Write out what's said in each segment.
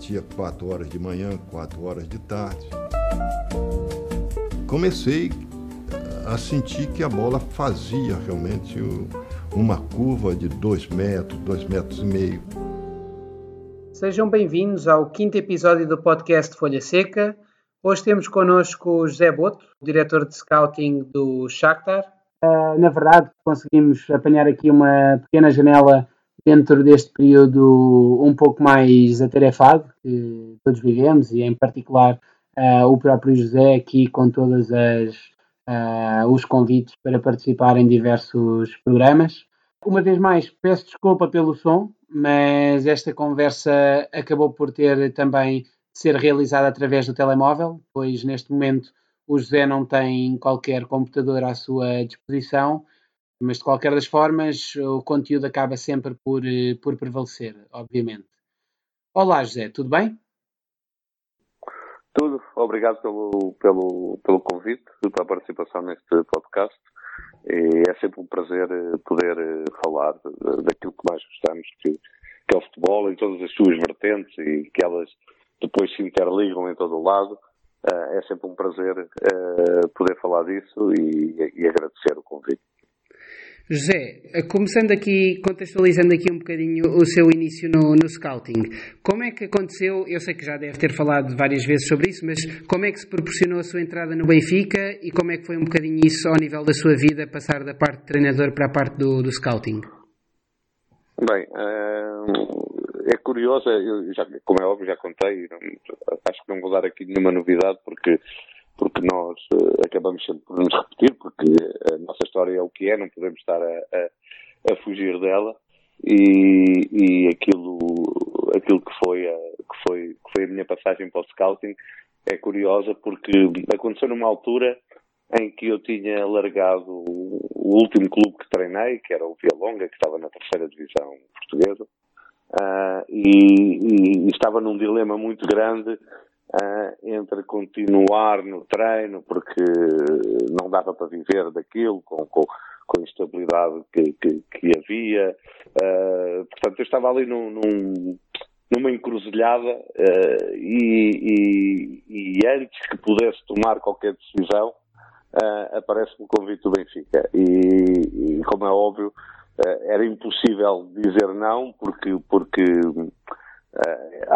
batia 4 horas de manhã, 4 horas de tarde. Comecei a sentir que a bola fazia realmente uma curva de 2 metros, 2 metros e meio. Sejam bem-vindos ao quinto episódio do podcast Folha Seca. Hoje temos connosco o José Boto, diretor de scouting do Shakhtar. Uh, na verdade, conseguimos apanhar aqui uma pequena janela dentro deste período um pouco mais atarefado que todos vivemos e, em particular, uh, o próprio José aqui com todos uh, os convites para participar em diversos programas. Uma vez mais, peço desculpa pelo som, mas esta conversa acabou por ter também de ser realizada através do telemóvel, pois neste momento o José não tem qualquer computador à sua disposição, mas de qualquer das formas o conteúdo acaba sempre por, eh, por prevalecer, obviamente. Olá José, tudo bem? Tudo, obrigado pelo, pelo, pelo convite, pela participação neste podcast. E é sempre um prazer eh, poder eh, falar daquilo que mais gostamos, que, que é o futebol, em todas as suas vertentes e que elas depois se interligam em todo o lado. É sempre um prazer poder falar disso e, e agradecer o convite. José, começando aqui, contextualizando aqui um bocadinho o seu início no, no, scouting, como é que aconteceu? Eu sei que já deve ter falado várias vezes sobre isso, mas como é que se proporcionou a sua entrada no Benfica e como é que foi um bocadinho isso ao nível da sua vida, passar da parte de treinador para a parte do, do scouting? Bem, é curioso, eu já, como é óbvio, já contei, acho que não vou dar aqui nenhuma novidade porque porque nós uh, acabamos sempre por nos repetir, porque a nossa história é o que é, não podemos estar a, a, a fugir dela. E, e, aquilo, aquilo que, foi a, que, foi, que foi a minha passagem para o scouting é curiosa porque aconteceu numa altura em que eu tinha largado o último clube que treinei, que era o Longa, que estava na terceira divisão portuguesa, uh, e, e, estava num dilema muito grande entre continuar no treino, porque não dava para viver daquilo, com, com, com a instabilidade que, que, que havia. Uh, portanto, eu estava ali num, num, numa encruzilhada uh, e, e, e, antes que pudesse tomar qualquer decisão, aparece-me o convite do Benfica. E, e como é óbvio, era impossível dizer não, porque, porque Uh,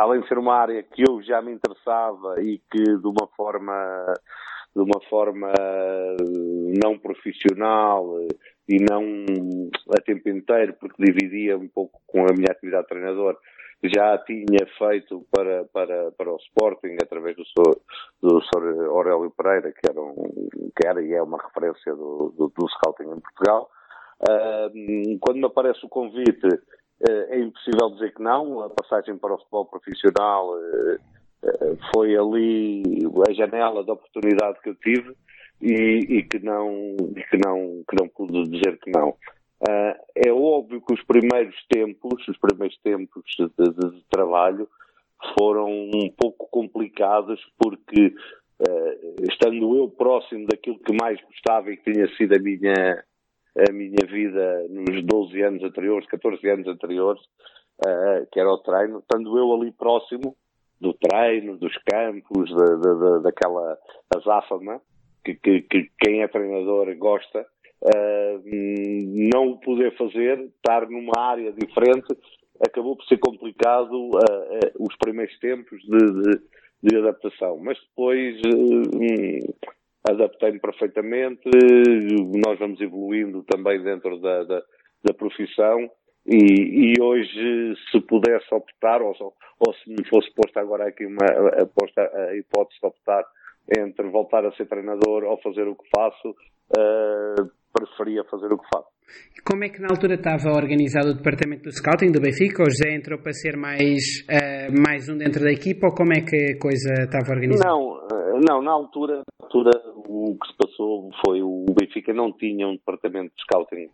além de ser uma área que eu já me interessava e que de uma forma de uma forma não profissional e não a tempo inteiro, porque dividia um pouco com a minha atividade de treinador, já tinha feito para, para, para o Sporting através do Sr. do Sr. Aurélio Pereira, que era, um, que era e é uma referência do, do, do scouting em Portugal. Uh, quando me aparece o convite eh, é impossível dizer que não. A passagem para o futebol profissional eh, eh, foi ali a janela de oportunidade que eu tive e, e que, não, que, não, que não pude dizer que não. é óbvio que os primeiros tempos, os primeiros tempos de, de, de trabalho foram um pouco complicados porque estando eu próximo daquilo que mais gostava e que tinha sido a minha a minha vida nos 12 anos anteriores, 14 anos anteriores, uh, que era o treino, estando eu ali próximo do treino, dos campos, da, da, daquela azáfama, que, que, que, quem é treinador gosta, uh, não poder fazer, estar numa área diferente, acabou por ser complicado uh, os primeiros tempos de, de, de, adaptação. Mas depois adaptei-me perfeitamente, nós vamos evoluindo também dentro da, da, da profissão e, e, hoje se pudesse optar, ou, ou, se me fosse posta agora aqui uma posta, a hipótese de optar entre voltar a ser treinador ou fazer o que faço, uh, preferia fazer o que faço. Como é que na altura estava organizado o departamento do scouting do Benfica? Ou já entrou para ser mais, uh, mais um dentro da equipa ou como é que a coisa estava organizada? Não, uh, não na altura, na altura o que se passou foi o Benfica não tinha um departamento de scouting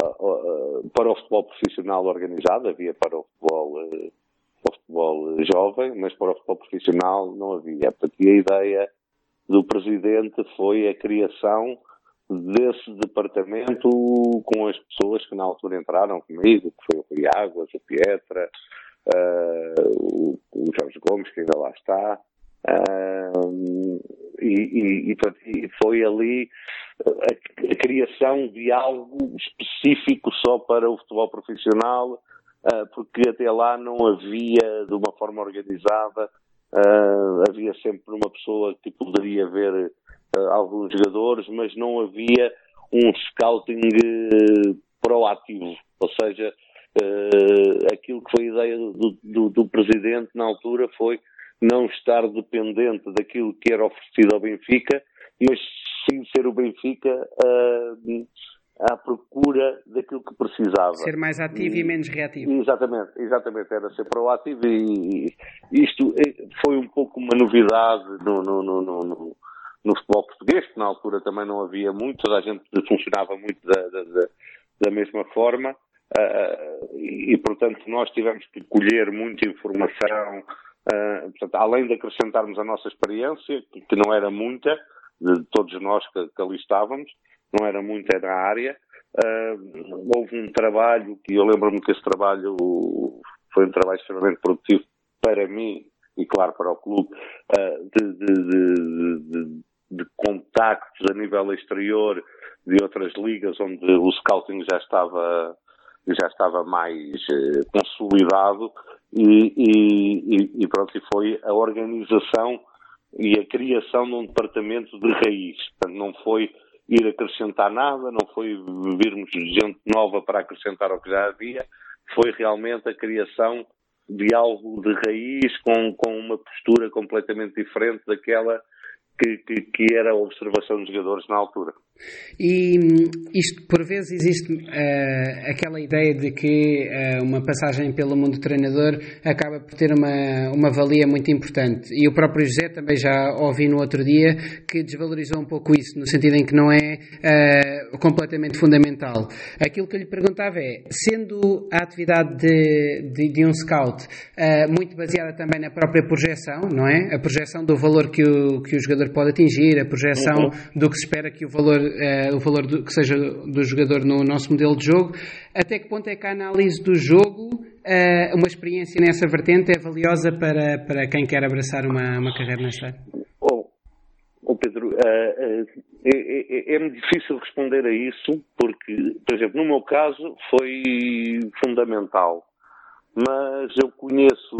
uh, para o futebol profissional organizado, havia para o futebol, o futebol jovem, mas para o futebol profissional não havia. Portanto, a ideia do presidente foi a criação desse departamento com as pessoas que na altura entraram comigo, que foi o Rui Águas, a Pietra, uh, o, Jorge Gomes, que ainda lá está, Uh, e, e, e, foi ali a, a, criação de algo específico só para o futebol profissional, uh, porque até lá não havia de uma forma organizada, havia sempre uma pessoa que poderia ver alguns jogadores, mas não havia um scouting proativo, ou seja, aquilo que foi a ideia do, do, do presidente na altura foi não estar dependente daquilo que era oferecido ao Benfica, mas sim ser o Benfica uh, à procura daquilo que precisava. Ser mais ativo e, e menos reativo. Exatamente, exatamente, era ser proativo e, e isto foi um pouco uma novidade no, no, no, no, no futebol português, que na altura também não havia muito, toda a gente funcionava muito da, da, da mesma forma. Uh, e, portanto, nós tivemos que colher muita informação, Uh, portanto, além de acrescentarmos a nossa experiência, que, que não era muita, de todos nós que, que, ali estávamos, não era muita na área, uh, houve um trabalho, que eu lembro-me que esse trabalho foi um trabalho extremamente produtivo para mim e, claro, para o clube, uh, de, de, de, de, contactos a nível exterior de outras ligas onde o scouting já estava já estava mais consolidado e, e, e, pronto, e foi a organização e a criação de um departamento de raiz. Portanto, não foi ir acrescentar nada, não foi virmos gente nova para acrescentar ao que já havia, foi realmente a criação de algo de raiz com, com uma postura completamente diferente daquela que, que, que era a observação dos jogadores na altura. E isto, por vezes, existe uh, aquela ideia de que uh, uma passagem pelo mundo treinador acaba por ter uma, uma valia muito importante. E o próprio José também já ouvi no outro dia que desvalorizou um pouco isso, no sentido em que não é uh, completamente fundamental. Aquilo que eu lhe perguntava é, sendo a atividade de, de, de um scout muito baseada também na própria projeção, não é? A projeção do valor que o, que o jogador pode atingir, a projeção uhum. do que se espera que o valor uh, o valor do, que seja do jogador no nosso modelo de jogo, até que ponto é que a análise do jogo, uh, uma experiência nessa vertente, é valiosa para, para quem quer abraçar uma, uma carreira nesta área? Oh, Pedro, uh, é, é, é difícil responder a isso, porque, por exemplo, no meu caso foi fundamental, mas eu conheço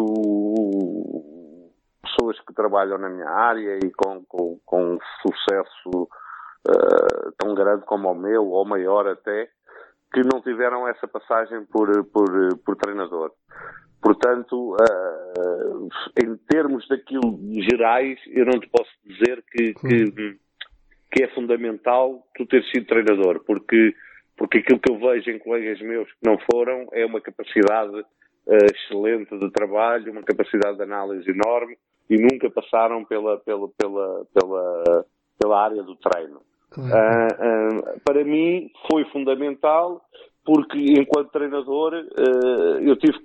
pessoas que trabalham na minha área e com, com, com sucesso uh, tão grande como o meu, ou maior até, que não tiveram essa passagem por, por, por treinador. Portanto, uh, em termos daquilo gerais, eu não te posso dizer que, que, que, é fundamental tu ter sido treinador, porque, porque aquilo que eu vejo em colegas meus que não foram é uma capacidade uh, excelente de trabalho, uma capacidade de análise enorme e nunca passaram pela, pela, pela, pela, pela área do treino. Claro. Uh, uh, para mim foi fundamental porque enquanto treinador uh, eu tive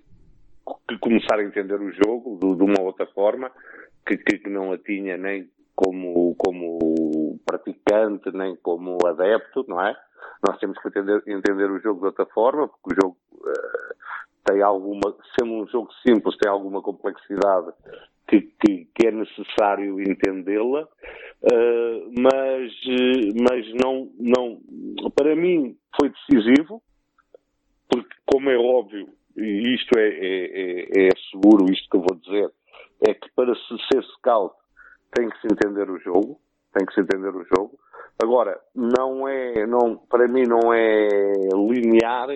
que começar a entender o jogo de, de uma outra forma que, que, não a tinha nem como, como praticante nem como adepto, não é? Nós temos que entender, entender o jogo de outra forma porque o jogo tem alguma, sendo um jogo simples, tem alguma complexidade que, que, que é necessário entendê-la, uh, mas, mas não, não, para mim foi decisivo, porque como é óbvio, e isto é, é, é, é seguro, isto que eu vou dizer, é que para se ser scout tem que se entender o jogo, tem que se entender o jogo. Agora, não é, não, para mim não é linear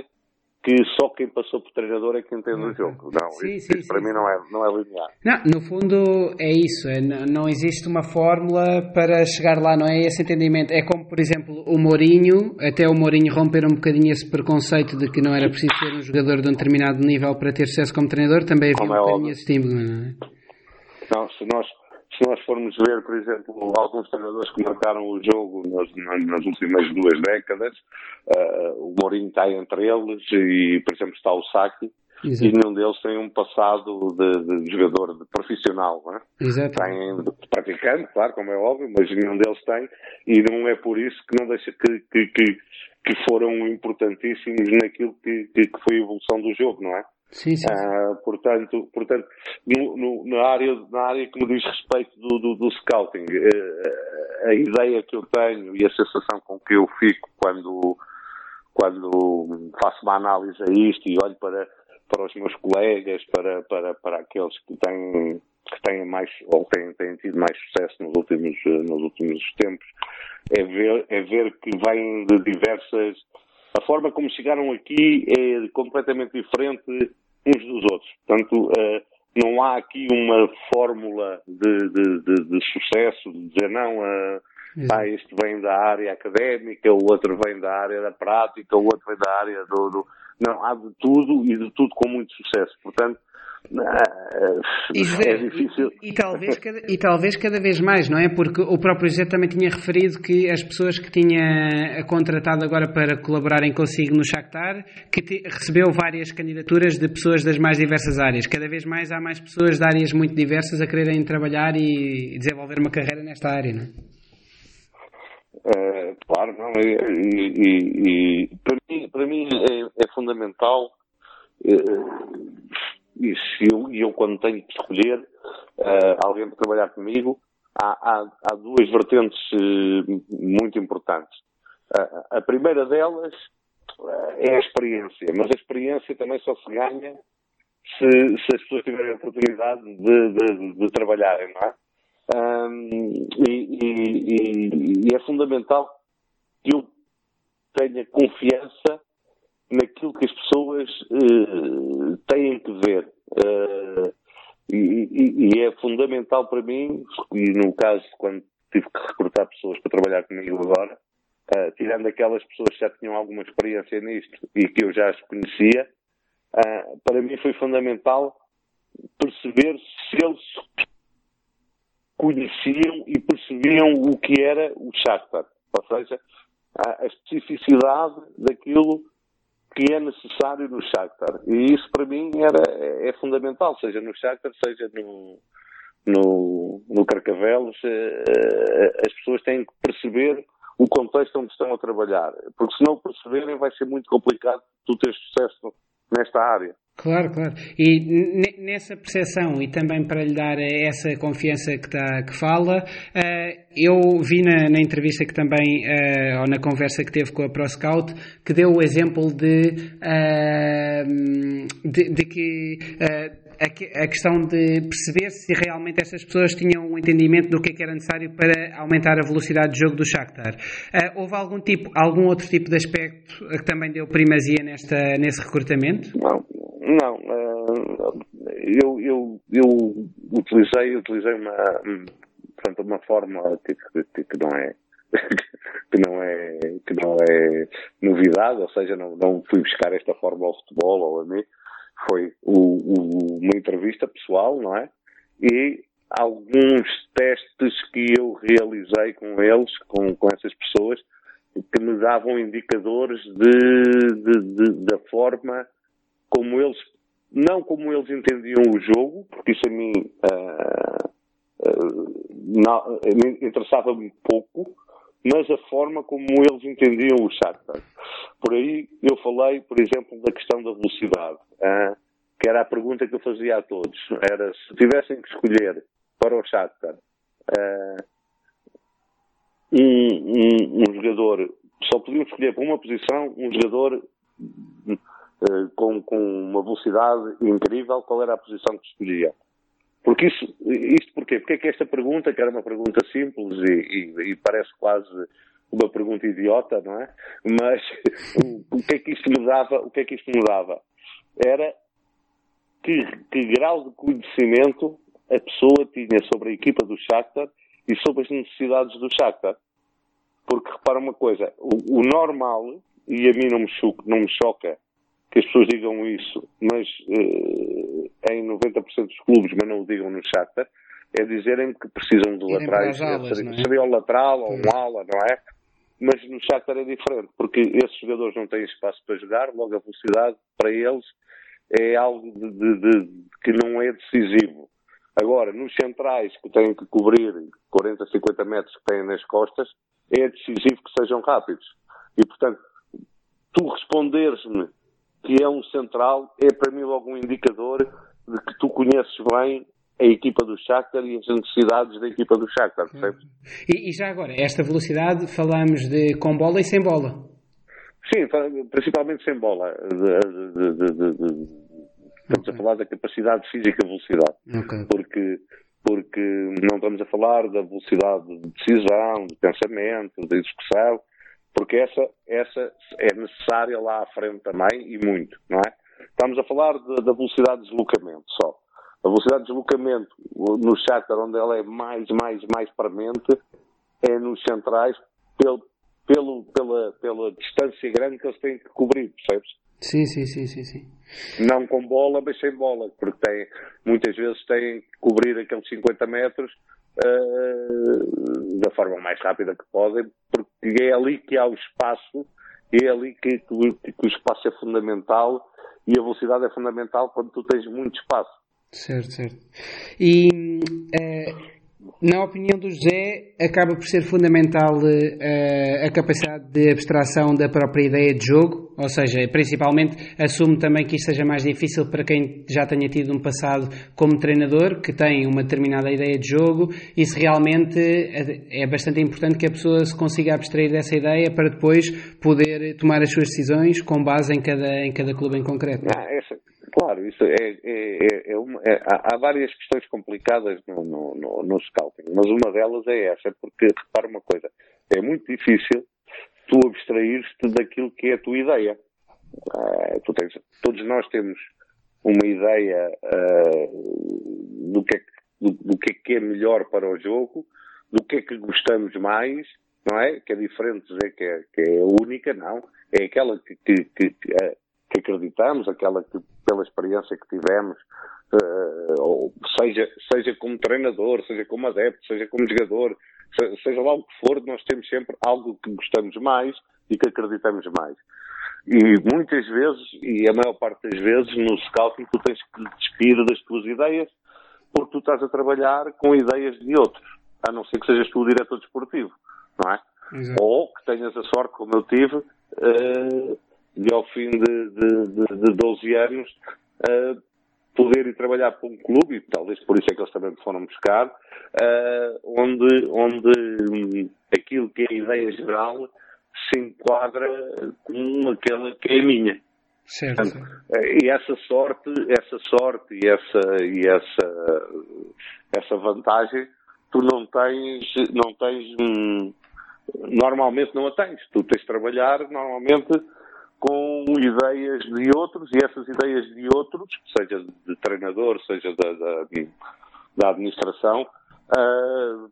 que só quem passou por treinador é que entende uhum. o jogo. Não, sim, isso, sim, isso sim, para mim não é, não é linear. Não, no fundo é isso, é, não, não, existe uma fórmula para chegar lá, não é esse entendimento. É como, por exemplo, o Mourinho, até o Mourinho romper um bocadinho esse preconceito de que não era preciso ser um jogador de um determinado nível para ter sucesso como treinador, também havia como um é bocadinho esse estímulo, não é? Não, se nós se nós formos ver, por exemplo, alguns treinadores que marcaram o jogo nas, nas últimas duas décadas, uh, o Mourinho está entre eles e, por exemplo, está o Saki, Exato. e nenhum deles tem um passado de, de jogador de profissional, não é? Exato. Tem de praticante, claro, como é óbvio, mas nenhum deles tem, e não é por isso que não deixa que, que, que, que foram importantíssimos naquilo que, que foi a evolução do jogo, não é? Sim, sim. Uh, portanto, portanto no, no, na, área, na área que me diz respeito do, do, do scouting, uh, a ideia que eu tenho e a sensação com que eu fico quando, quando faço uma análise a isto e olho para, para os meus colegas, para, para, para aqueles que têm que têm mais ou têm, têm tido mais sucesso nos últimos, nos últimos tempos, é ver, é ver que vêm de diversas. A forma como chegaram aqui é completamente diferente uns dos outros. Portanto, uh, não há aqui uma fórmula de, de, de, de sucesso, de dizer não, uh, ah, este vem da área académica, o outro vem da área da prática, o outro vem da área do, do... Não, há de tudo e de tudo com muito sucesso. Portanto, e, é difícil. E, e, talvez cada, e talvez cada vez mais, não é? Porque o próprio José também tinha referido que as pessoas que tinha contratado agora para colaborarem consigo no Shakhtar, que te, recebeu várias candidaturas de pessoas das mais diversas áreas. Cada vez mais há mais pessoas de áreas muito diversas a quererem trabalhar e desenvolver uma carreira nesta área, não é? Uh, claro, não, e, e, e, para mim, para mim é, é fundamental uh, e se eu, eu quando tenho que escolher uh, alguém para trabalhar comigo, há, há, há duas vertentes uh, muito importantes. Uh, a primeira delas é a experiência, mas a experiência também só se ganha se, se as pessoas tiverem a oportunidade de, de, de trabalharem, não é? Um, e, e, e, é fundamental que eu tenha confiança naquilo que as pessoas uh, têm que ver. Uh, e, e, e, é fundamental para mim, e no caso, quando tive que recrutar pessoas para trabalhar comigo agora, uh, tirando aquelas pessoas que já tinham alguma experiência nisto e que eu já as conhecia, para mim foi fundamental perceber se eles conheciam e percebiam o que era o Shakhtar. Ou seja, a especificidade daquilo que é necessário no Shakhtar. E isso para mim era, é, fundamental, seja no Shakhtar, seja no, no, no Carcavelos, eh, eh, as pessoas têm que perceber o contexto onde estão a trabalhar. Porque se não perceberem vai ser muito complicado tu ter sucesso nesta área. Claro, claro. E nessa percepção e também para lhe dar essa confiança que, tá, que fala, uh, eu vi na, na, entrevista que também, uh, ou na conversa que teve com a ProScout, que deu o exemplo de, uh, de, de, que a, questão de perceber se realmente essas pessoas tinham um entendimento do que, é que era necessário para aumentar a velocidade de jogo do Shakhtar. houve algum, tipo, algum outro tipo de aspecto que também deu primazia nesta, nesse recrutamento? Não não, eh, eu, eu, eu utilizei, utilizei uma, portanto, uma fórmula que, que, que, não é que não é que não é novidade, ou seja, não, não fui buscar esta fórmula ao futebol ou a mim, foi o, o, uma entrevista pessoal, não é? E alguns testes que eu realizei com eles, com, com essas pessoas, que me davam indicadores de, de, de da forma como eles, não como eles entendiam o jogo, porque isso a mim uh, uh, interessava-me pouco, mas a forma como eles entendiam o Shakhtar. Por aí eu falei, por exemplo, da questão da velocidade, uh, que era a pergunta que eu fazia a todos. Era se tivessem que escolher para o Shakhtar um, um, um jogador, só podiam escolher para uma posição um jogador com, com uma velocidade incrível, qual era a posição que escolhia? Porque isso, isto porquê? Porque é que esta pergunta, que era uma pergunta simples e, e, e parece quase uma pergunta idiota, não é? Mas o, que é que isto me dava? O que é que isto me dava? Era que, que grau de conhecimento a pessoa tinha sobre a equipa do Shakhtar e sobre as necessidades do Shakhtar. Porque repara uma coisa, o, o normal, e a mim não me, choca, não me choca que as pessoas digam isso, mas uh, em 90% dos clubes, mas não o digam no Shakhtar, é dizerem que precisam de laterais. Alas, seria, é? seria um lateral ou um ala, não é? Mas no Shakhtar é diferente, porque esses jogadores não têm espaço para jogar, logo a velocidade para eles é algo de, de, de, que não é decisivo. Agora, nos centrais que têm que cobrir 40, 50 metros que têm nas costas, é decisivo que sejam rápidos. E, portanto, tu responderes-me que é um central, é para mim logo um indicador de que tu conheces bem a equipa do Shakhtar e as necessidades da equipa do Shakhtar, percebes? E, e já agora, esta velocidade falamos de com bola e sem bola? Sim, principalmente sem bola. Estamos okay. a falar da capacidade física e velocidade. Okay. Porque, porque não estamos a falar da velocidade de decisão, de pensamento, de execução, porque essa, essa é necessária lá à frente também e muito, não é? Estamos a falar da velocidade de deslocamento só. A velocidade de deslocamento no charter, onde ela é mais, mais, mais premente, é nos centrais, pelo, pelo, pela, pela distância grande que eles têm que cobrir, percebes? Sim, sim, sim, sim, sim. Não com bola, mas sem bola, porque tem, muitas vezes têm que cobrir aqueles 50 metros uh, da forma mais rápida que podem, porque é ali que há o espaço, é ali que, que, que o espaço é fundamental e a velocidade é fundamental quando tu tens muito espaço. Certo, certo. E eh, na opinião do José, acaba por ser fundamental uh, a capacidade de abstração da própria ideia de jogo, ou seja, principalmente assume também que isto seja mais difícil para quem já tenha tido um passado como treinador, que tem uma determinada ideia de jogo, e se realmente é bastante importante que a pessoa se consiga abstrair dessa ideia para depois poder tomar as suas decisões com base em cada, em cada clube em concreto. Ah, essa, Claro, isso é, é, é, é uma, é, há, várias questões complicadas no, no, no, no, scouting, mas uma delas é essa, porque repara uma coisa, é muito difícil tu abstrair-te daquilo que é a tua ideia. Uh, tens, todos nós temos uma ideia uh, do, que é, do, do, que é que é melhor para o jogo, do que é que gostamos mais, não é? Que é diferente dizer que é, que é única, não. É aquela que, que, que, que acreditamos, aquela que, pela experiência que tivemos, uh, seja, seja como treinador, seja como adepto, seja como jogador, seja lá o que for, nós temos sempre algo que gostamos mais e que acreditamos mais. E muitas vezes, e a maior parte das vezes, no scouting, tu tens que despir das tuas ideias, porque tu estás a trabalhar com ideias de outros, a não ser que sejas tu o diretor desportivo, não é? Exato. Ou que tenhas a sorte, como eu tive, uh, e ao fim de, de, de, de 12 anos uh, poder ir trabalhar para um clube, e talvez por isso é que eles também me foram buscar, uh, onde, onde aquilo que é a ideia geral se enquadra com aquela que é a minha. Certo. Portanto, e essa sorte, essa sorte e essa, e essa, essa vantagem, tu não tens, não tens, hum, normalmente não a tens. Tu tens de trabalhar, normalmente, com ideias de outros e essas ideias de outros, seja de treinador, seja da, da, da administração, uh,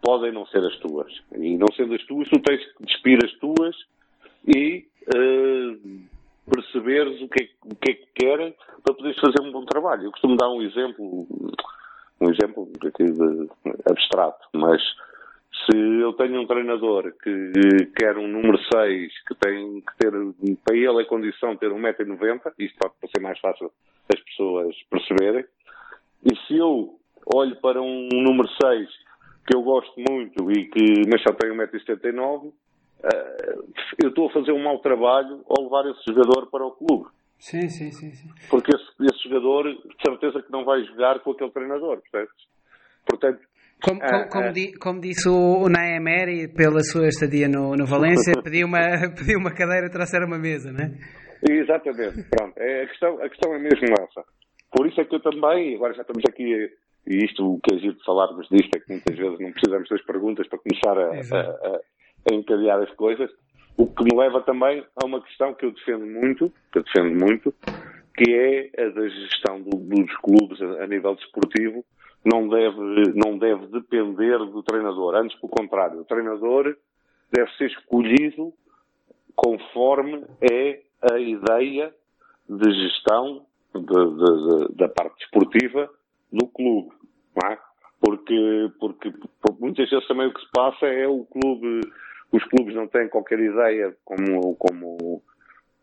podem não ser as tuas. E não sendo as tuas, tu tens que despir as tuas e uh, perceberes o que, é, o que é que querem para poderes fazer um bom trabalho. Eu costumo dar um exemplo, um exemplo abstrato, mas se eu tenho um treinador que quer um número 6, que tem que ter, para ele a condição de ter 1,90m, isto para ser mais fácil as pessoas perceberem, e se eu olho para um número 6 que eu gosto muito e que, mas só tem 1,79m, eh, eu estou a fazer um mau trabalho ao levar esse jogador para o clube. Sim, sim, sim. sim. Porque esse, esse jogador, de certeza que não vai jogar com aquele treinador, percebes? Portanto, como, como, como, ah, di, como, disse o, Naemeri, pela sua estadia no, no Valência, pediu uma, pediu uma cadeira e trouxer uma mesa, não é? Exatamente, pronto. É, a, questão, a questão é mesmo essa. Por isso é que eu também, agora já estamos aqui, e isto o que é giro de falarmos disto é que muitas vezes não precisamos das perguntas para começar a, a, a, a encadear as coisas, o que me leva também a uma questão que eu defendo muito, que eu defendo muito, que é a da gestão do, dos clubes a, a nível desportivo, não deve, não deve depender do treinador. Antes, pelo contrário, o treinador deve ser escolhido conforme é a ideia de gestão de, de, de, da parte desportiva do clube. É? porque, porque, porque muitas vezes também o que se passa é o clube, os clubes não têm qualquer ideia como, como,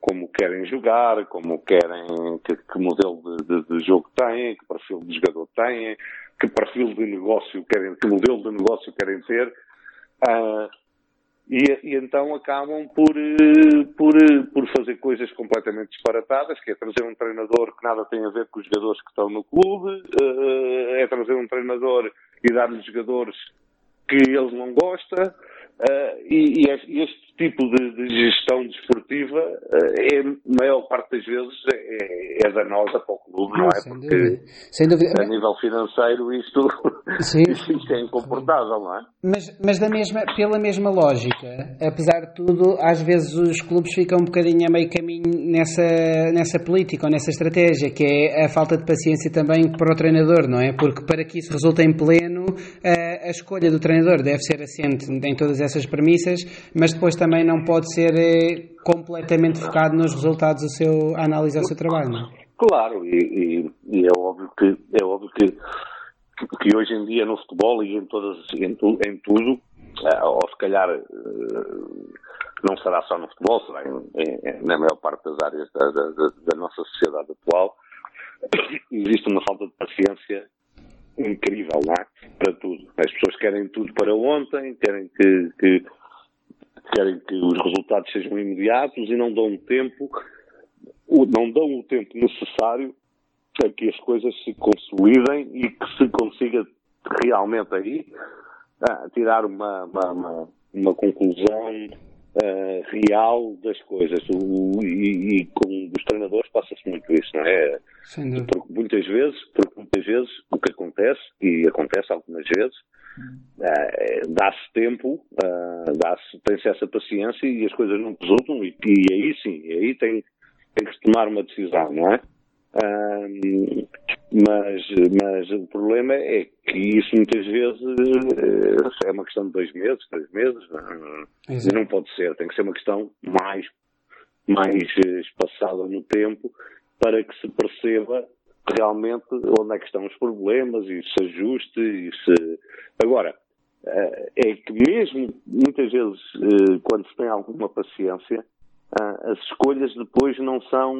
como querem jogar, como querem, que, que modelo de, de, de, jogo têm, que perfil de jogador têm, que perfil de negócio querem, que modelo de negócio querem ter. Uh, e, e, então acabam por, eh, por, eh, por fazer coisas completamente disparatadas, que é trazer um treinador que nada tem a ver com os jogadores que estão no clube, eh, é trazer um treinador e dar-lhe jogadores que eles não gostam, e, e este tipo de, de gestão desportiva uh, é, a maior parte das vezes, é, é danosa para o clube, não, é? Sem Porque dúvida. Sem dúvida. a nível financeiro isto, isto é incomportável, não é? Mas, mas da mesma, pela mesma lógica, apesar de tudo, às vezes os clubes ficam um bocadinho a meio caminho nessa, nessa política ou nessa estratégia, que é a falta de paciência também para o treinador, não é? Porque para que isso resulte em pleno, a, escolha do treinador deve ser assente em todas essas premissas, mas depois também não pode ser eh, completamente focado nos resultados do seu, a análise do seu trabalho, não é? Claro, e, e, e, é óbvio que é óbvio que, que hoje em dia no futebol e em todas em, tu, em tudo, eh, ou se calhar eh, não será só no futebol, será em, em, na maior parte das áreas da, da, da nossa sociedade atual, existe uma falta de paciência incrível lá é? para tudo. As pessoas querem tudo para ontem, querem que, que querem que os resultados sejam imediatos e não dão tempo, não dão o tempo necessário para que as coisas se consolidem e que se consiga realmente aí ah, tirar uma, uma, uma, uma conclusão uh, real das coisas. O, e, e com os treinadores passa-se muito isso, não é? Porque muitas vezes, porque muitas vezes o que acontece, e acontece algumas vezes, uh, dá-se tempo, uh, dá-se, tem-se essa paciência e as coisas não resultam e, e aí sim, aí tem, tem que se tomar uma decisão, não é? Uh, mas, mas o problema é que isso muitas vezes é uma questão de dois meses, três meses, e não pode ser, tem que ser uma questão mais, mais espaçada no tempo para que se perceba realmente onde é que estão os problemas e se ajuste e se. Agora, eh, é que mesmo muitas vezes eh, quando se tem alguma paciência, eh, as escolhas depois não são,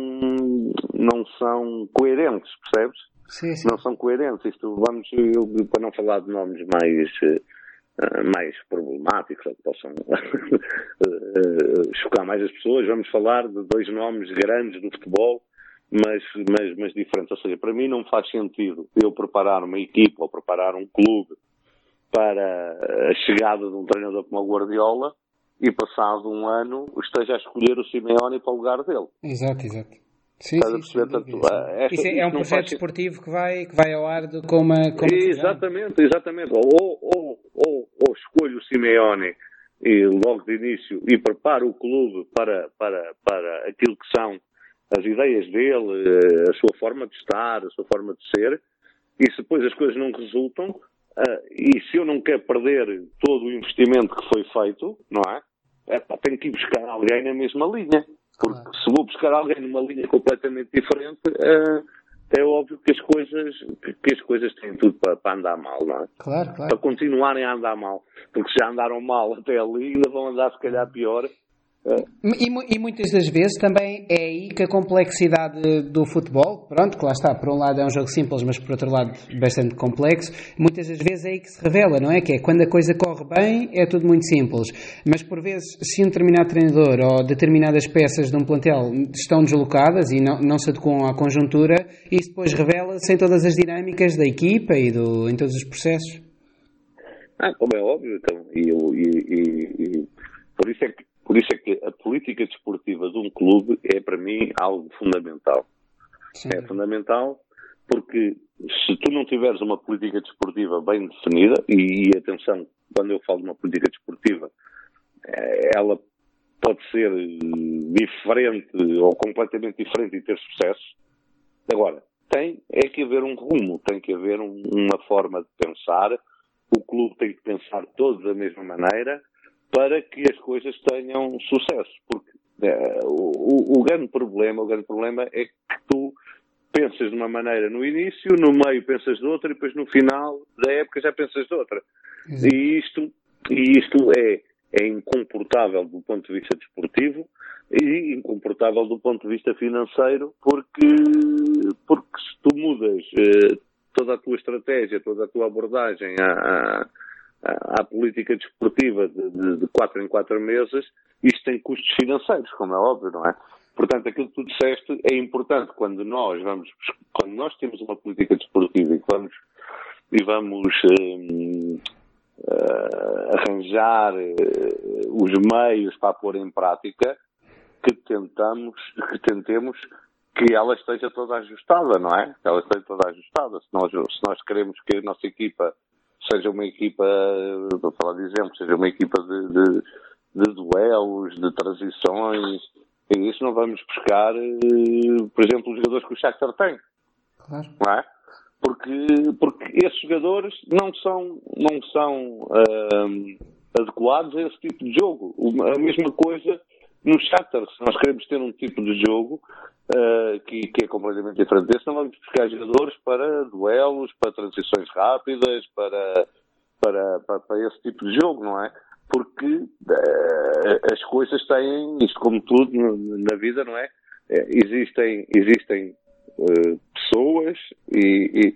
não são coerentes, percebes? Sim, sim. Não são coerentes. Isto vamos, eu, para não falar de nomes mais, mais problemáticos, ou que possam chocar mais as pessoas, vamos falar de dois nomes grandes do futebol mas, mas, mas diferentes. Ou seja, para mim não faz sentido eu preparar uma equipa ou preparar um clube para a chegada de um treinador como o Guardiola e passado um ano esteja a escolher o Simeone para o lugar dele. Exato, exato. Sim, sim, sim, esta, Isso é, é um projeto desportivo que vai, que vai ao ar de, com uma. Com exatamente, exatamente. Ou, ou, ou, ou escolho o Simeone e, logo de início e preparo o clube para, para, para aquilo que são as ideias dele, eh, a sua forma de estar, a sua forma de ser, e se depois as coisas não resultam, uh, e se eu não quero perder todo o investimento que foi feito, não é? é pá, tenho que ir buscar alguém na mesma linha. Porque claro. se vou buscar alguém numa linha completamente diferente, uh, é óbvio que as coisas, que, as coisas têm tudo para, para andar mal, não é? Claro, claro. Para continuarem a andar mal. Porque já andaram mal até ali, ainda vão andar se calhar pior e, e, muitas das vezes também é aí que a complexidade do futebol, pronto, que lá está, por um lado é um jogo simples, mas por outro lado bastante complexo, muitas das vezes é aí que se revela, não é? Que é quando a coisa corre bem é tudo muito simples, mas por vezes se um determinado treinador ou determinadas peças de um plantel estão deslocadas e não, não se adequam à conjuntura, isso depois revela-se em todas as dinâmicas da equipa e do, em todos os processos. Ah, como é óbvio, então, e, e, e por isso é que por isso é que a política desportiva de um clube é, para mim, algo fundamental. Sim. É fundamental porque se tu não tiveres uma política desportiva bem definida, e, e atenção, quando eu falo de uma política desportiva, eh, ela pode ser diferente ou completamente diferente e ter sucesso. Agora, tem é que haver um rumo, tem que haver um, uma forma de pensar. O clube tem que pensar todos da mesma maneira para que as coisas tenham sucesso. Porque é, o, o, grande problema, o grande problema é que tu pensas de uma maneira no início, no meio pensas de outra e depois no final da época já pensas de outra. Exato. E isto, e isto é, é incomportável do ponto de vista desportivo e incomportável do ponto de vista financeiro porque, porque se tu mudas eh, toda a tua estratégia, toda a tua abordagem a, à política desportiva de, de, de quatro em quatro meses, isto tem custos financeiros, como é óbvio, não é? Portanto, aquilo que tu disseste é importante quando nós vamos, quando nós temos uma política desportiva e vamos, e vamos um, uh, eh, arranjar uh, os meios para pôr em prática, que tentamos, que tentemos que ela esteja toda ajustada, não é? Que ela esteja toda ajustada. Se nós, se nós queremos que a nossa equipa seja uma equipa, vou falar de exemplo, seja uma equipa de, de, de duelos, de transições, e isso não vamos buscar, eh, por exemplo, os jogadores que o Shakhtar tem. Claro. Não é? Porque, porque esses jogadores não são, não são uh, adequados a esse tipo de jogo. A mesma coisa no Shakhtar. Se nós queremos ter um tipo de jogo uh, que, que, é completamente diferente desse, não vamos buscar jogadores para duelos, para transições rápidas, para, para, para, para esse tipo de jogo, não é? porque uh, as coisas têm, isto como tudo na vida, não é? Eh, existem, existem uh, pessoas e, e,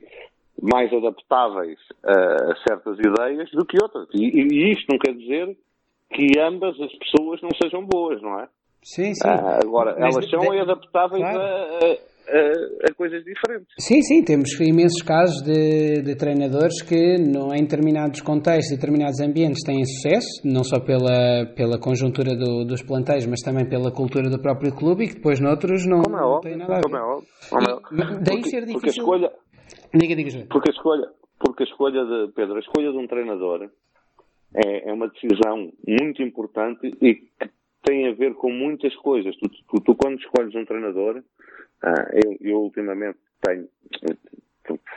mais adaptáveis a certas ideias do que outras. E, e, isto não quer dizer que ambas as pessoas não sejam boas, não é? Sim, sim. Uh, agora, Mas elas de, são de, adaptáveis claro. a, a a, coisas diferentes. Sim, sim, temos imensos casos de, de treinadores que não, em determinados contextos, determinados ambientes têm sucesso, não só pela, pela conjuntura do, dos plantéis, mas também pela cultura do próprio clube e que depois noutros não, como é óbvio, não têm nada a ver. Como é óbvio. Como é óbvio. Daí porque, ser difícil. Porque a escolha... Diga, diga, porque a escolha, porque a escolha de, Pedro, a escolha de um treinador é, é uma decisão muito importante e que tem a ver com muitas coisas. Tu, tu, tu quando escolhes um treinador, ah, eu, eu, ultimamente tenho,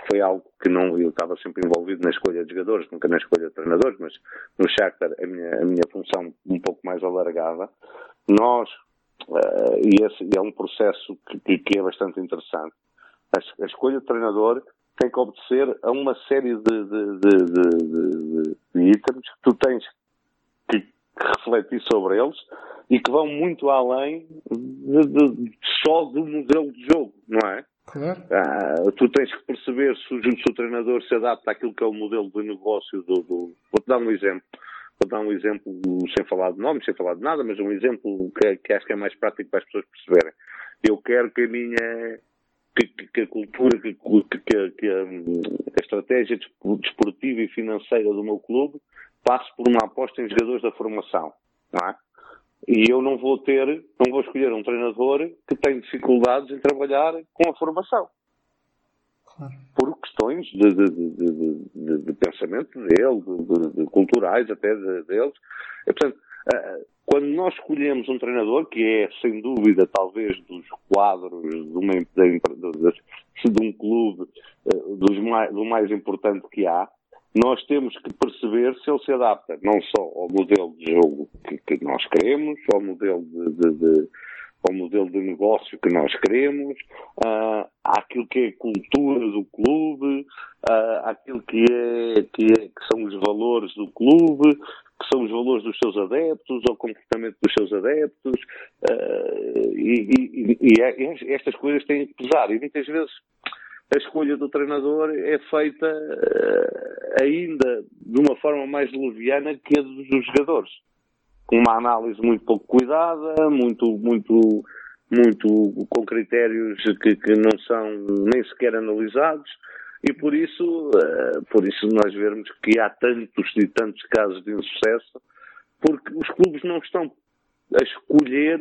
foi algo que não, eu estava sempre envolvido na escolha de jogadores, nunca na escolha de treinadores, mas no Shakhtar a minha, a minha função um pouco mais alargada. Nós, uh, e esse é um processo que, que é bastante interessante, a, a, escolha de treinador tem que obedecer a uma série de, de, de, de itens que tu tens que refletir sobre eles e que vão muito além só do modelo de jogo, não é? Claro. Ah, tu tens que perceber se o, se o, treinador se adapta àquilo que é o modelo de negócio do. do... Vou-te dar um exemplo. Vou dar um exemplo sem falar de nomes, sem falar de nada, mas um exemplo que, que acho que é mais prático para as pessoas perceberem. Eu quero que a minha. Que, que a cultura, que, que, que a, a estratégia desportiva e financeira do meu clube passe por uma aposta em jogadores da formação. Não é? E eu não vou ter, não vou escolher um treinador que tem dificuldades em trabalhar com a formação. Claro. Por questões de, de, de, de pensamento dele, de, culturais até deles. E, portanto, quando nós escolhemos um treinador, que é, sem dúvida, talvez dos quadros de, uma, de um clube eh, dos mais, do mais importante que há, nós temos que perceber se ele se adapta não só ao modelo de jogo que, que nós queremos, ao modelo de, de, de, ao modelo de negócio que nós queremos, uh, àquilo que é a cultura do clube, uh, àquilo que, é, que, é, que são os valores do clube, que são os valores dos seus adeptos, ao comportamento dos seus adeptos, uh, e, e, e, e estas coisas têm que pesar. E muitas vezes a escolha do treinador é feita uh, ainda de uma forma mais leviana que a dos jogadores. Com uma análise muito pouco cuidada, muito, muito, muito com critérios que, que não são nem sequer analisados e por isso, uh, por isso nós vemos que há tantos e tantos casos de insucesso porque os clubes não estão a escolher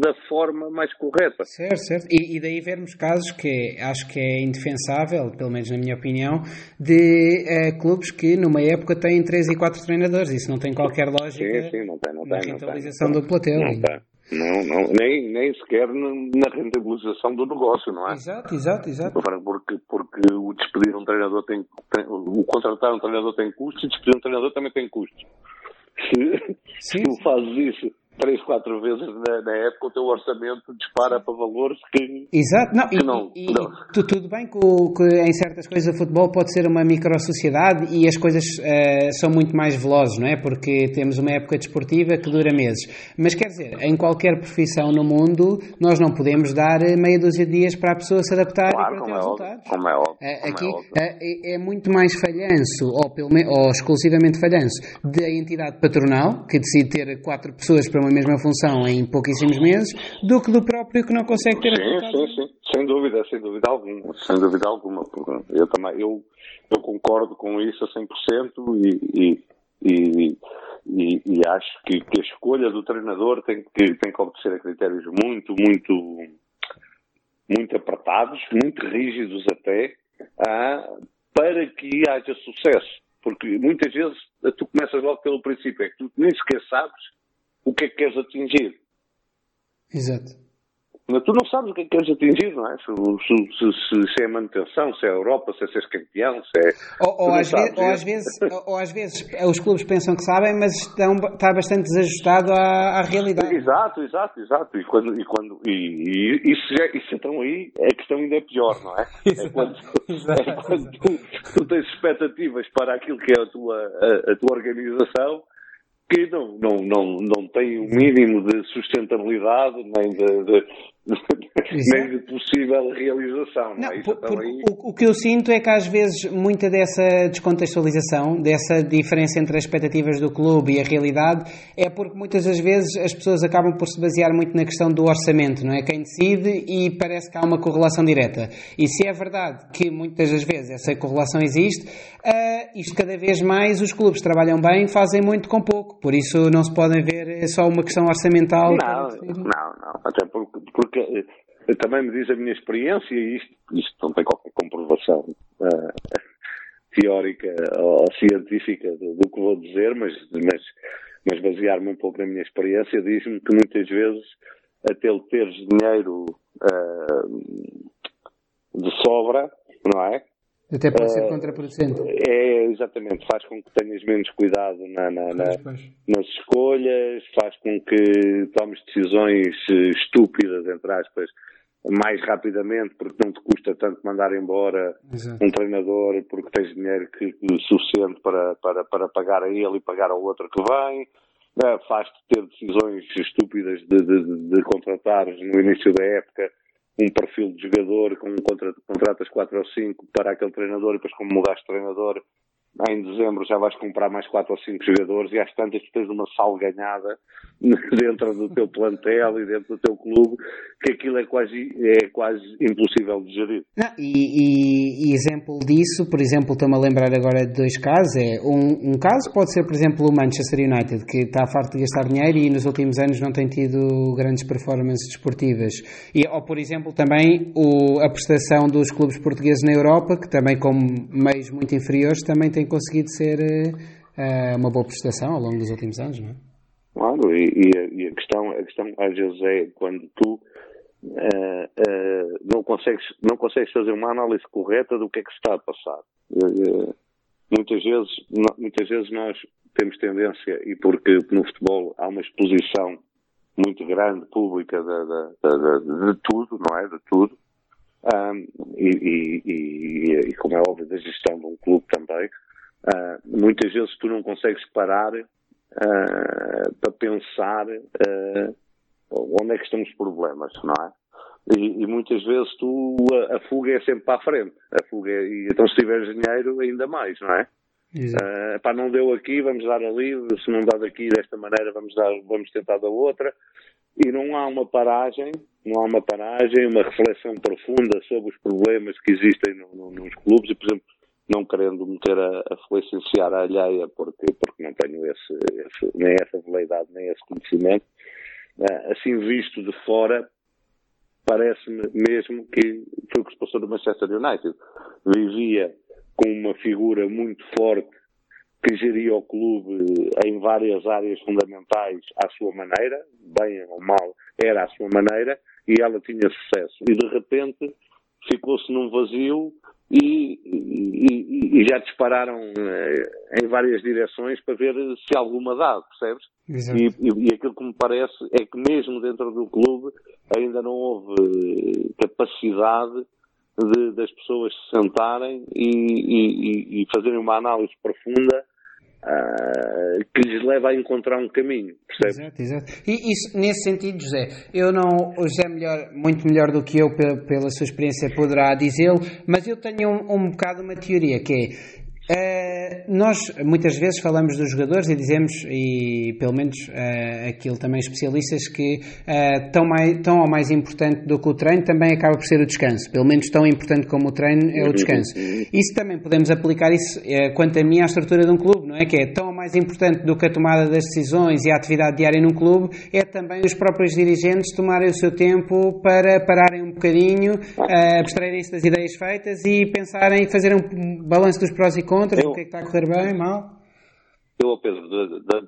da forma mais correta. Certo, certo. E, e, daí vermos casos que acho que é indefensável, pelo menos na minha opinião, de uh, clubes que numa época têm 3 e 4 treinadores. Isso não tem qualquer lógica sim, sim, não tem, não na tem, rentabilização não do plantel. Não tem. Não, não, nem, nem sequer na rentabilização do negócio, não é? Exato, exato, exato. Porque, porque o despedir um treinador tem, tem o contratar um treinador tem custos e despedir um treinador também tem custos. Se, se tu fazes isso três, quatro vezes na, na, época o teu orçamento dispara para valores que. Exato, não, que e, não, e, não. Tu, tudo bem que, que, em certas coisas o futebol pode ser uma micro-sociedade e as coisas uh, são muito mais velozes, não é? Porque temos uma época desportiva que dura meses. Mas quer dizer, em qualquer profissão no mundo, nós não podemos dar meia dúzia de dias para a pessoa se adaptar claro, e para ter é resultados. Óbvio, como é óbvio. Uh, aqui é, é, é, muito mais falhanço, ou, pelo, ou exclusivamente falhanço, da entidade patronal, que decide ter quatro pessoas para uma mesma função em pouquíssimos meses do que do próprio que não consegue ter sim, sim, sim, sem dúvida, sem dúvida alguma, sem dúvida alguma. Eu também, eu, eu concordo com isso a 100% e, e, e, e, e acho que, que, a escolha do treinador tem que, tem que obedecer a critérios muito, muito, muito apertados, muito rígidos até, ah, para que haja sucesso. Porque muitas vezes tu começas logo pelo princípio, é que tu nem sequer sabes o que é que queres atingir. Exato. Mas tu não sabes o que é que queres atingir, não é? Se, se, se, se é manutenção, se é Europa, se é ser campeão, se é. Ou, ou, às, vezes, ou, às, vezes, ou às vezes os clubes pensam que sabem, mas estão, está bastante desajustado à, à realidade. Exato, exato, exato. E quando, e, quando, e, e, e, se, e se estão aí, a questão ainda é pior, não é? É quando, é quando tu, tu, tens expectativas para aquilo que é a tua, a, a tua organização que não, não, não, não tem o mínimo de sustentabilidade nem de, de nem de possível realização. Não, não é? por, aí... o, o, que eu sinto é que às vezes muita dessa descontextualização, dessa diferença entre as expectativas do clube e a realidade, é porque muitas das vezes as pessoas acabam por se basear muito na questão do orçamento, não é? Quem decide e parece que há uma correlação direta. E se é verdade que muitas das vezes essa correlação existe, uh, isto cada vez mais os clubes trabalham bem, fazem muito com pouco. Por isso não se podem ver só uma questão orçamental. Não, não, não. Até porque, porque porque também me diz a minha experiência, e isto, isto não tem qualquer comprovação uh, teórica ou científica do, do, que vou dizer, mas, mas, mas basear-me um pouco na minha experiência, diz-me que muitas vezes até teres dinheiro uh, de sobra, não é? Até pode ser contraproducente. É, exatamente. Faz com que tenhas menos cuidado na, na, na, nas escolhas, faz com que tomes decisões estúpidas, entre aspas, mais rapidamente, porque não te custa tanto mandar embora Exato. um treinador, porque tens dinheiro que, suficiente para, para, para pagar a ele e pagar ao outro que vem. Uh, Faz-te ter decisões estúpidas de, de, de contratares no início da época um perfil de jogador com um contrato, contratas 4 ou 5 para aquele treinador e depois como mudaste de treinador em dezembro já vais comprar mais 4 ou 5 jogadores e às tantas tu tens uma salganhada dentro do teu plantel e dentro do teu clube que aquilo é quase, é quase impossível de gerir. Não, e, e, e, exemplo disso, por exemplo, estou-me a lembrar agora de dois casos. É, um, um, caso pode ser, por exemplo, o Manchester United, que está farto de gastar dinheiro e nos últimos anos não tem tido grandes performances desportivas. E, ou, por exemplo, também o, a prestação dos clubes portugueses na Europa, que também, como meios muito inferiores, também tem conseguido ser uh, uma boa prestação ao longo dos últimos anos, não é? Claro, e, e, a, e, a, questão, a questão às vezes é quando tu uh, uh, não, consegues, não consegues fazer uma análise correta do que é que se está a passar. Uh, muitas, vezes, muitas vezes nós temos tendência, e porque no futebol há uma exposição muito grande, pública, de, tudo, não é? De tudo. Um, e, e, como é óbvio, da gestão de um clube também. Muitas vezes tu não consegues parar uh, para pensar uh, onde é que estão os problemas, não é? E, e, muitas vezes tu, a, a, fuga é sempre para a frente. A fuga é, e então se tiveres dinheiro, ainda mais, não é? Uh, pá, não deu aqui, vamos dar ali, se não dá daqui desta maneira, vamos, dar, vamos tentar da outra. E não há uma paragem, não há uma paragem, uma reflexão profunda sobre os problemas que existem no, no, nos clubes. E, por exemplo, não querendo meter a, a felicitar a alheia, porque, porque não tenho esse, esse, nem essa veleidade, nem esse conhecimento. Uh, assim visto de fora, parece-me mesmo que foi o que se passou no Manchester United. Vivia com uma figura muito forte que geria o clube em várias áreas fundamentais à sua maneira, bem ou mal, era à sua maneira, e ela tinha sucesso. E de repente ficou-se num vazio e, e, e, já dispararam em várias direções para ver se alguma dá, percebes? E, e, aquilo que me parece é que mesmo dentro do clube ainda não houve capacidade de, das pessoas se sentarem e fazerem uma análise profunda Uh, que lhes leva a encontrar um caminho, percebe? Exato, exato. E isso, nesse sentido, José, eu não, o José é melhor, muito melhor do que eu, pela, pela sua experiência, poderá dizê-lo, mas eu tenho um, um bocado uma teoria que é Uh, nós muitas vezes falamos dos jogadores e dizemos, e pelo menos uh, aquilo também especialistas, que uh, tão, mais, tão ou mais importante do que o treino também acaba por ser o descanso. Pelo menos tão importante como o treino é o descanso. Isso também podemos aplicar isso, quanto a mim, à estrutura de um clube, não é? Que é tão ou mais importante do que a tomada das decisões e a atividade diária num clube, é também os próprios dirigentes tomarem o seu tempo para pararem um bocadinho, abstraírem-se das ideias feitas e pensarem, fazerem um balanço dos prós e contras eu, o que é que está a correr bem, mal? Eu, Pedro,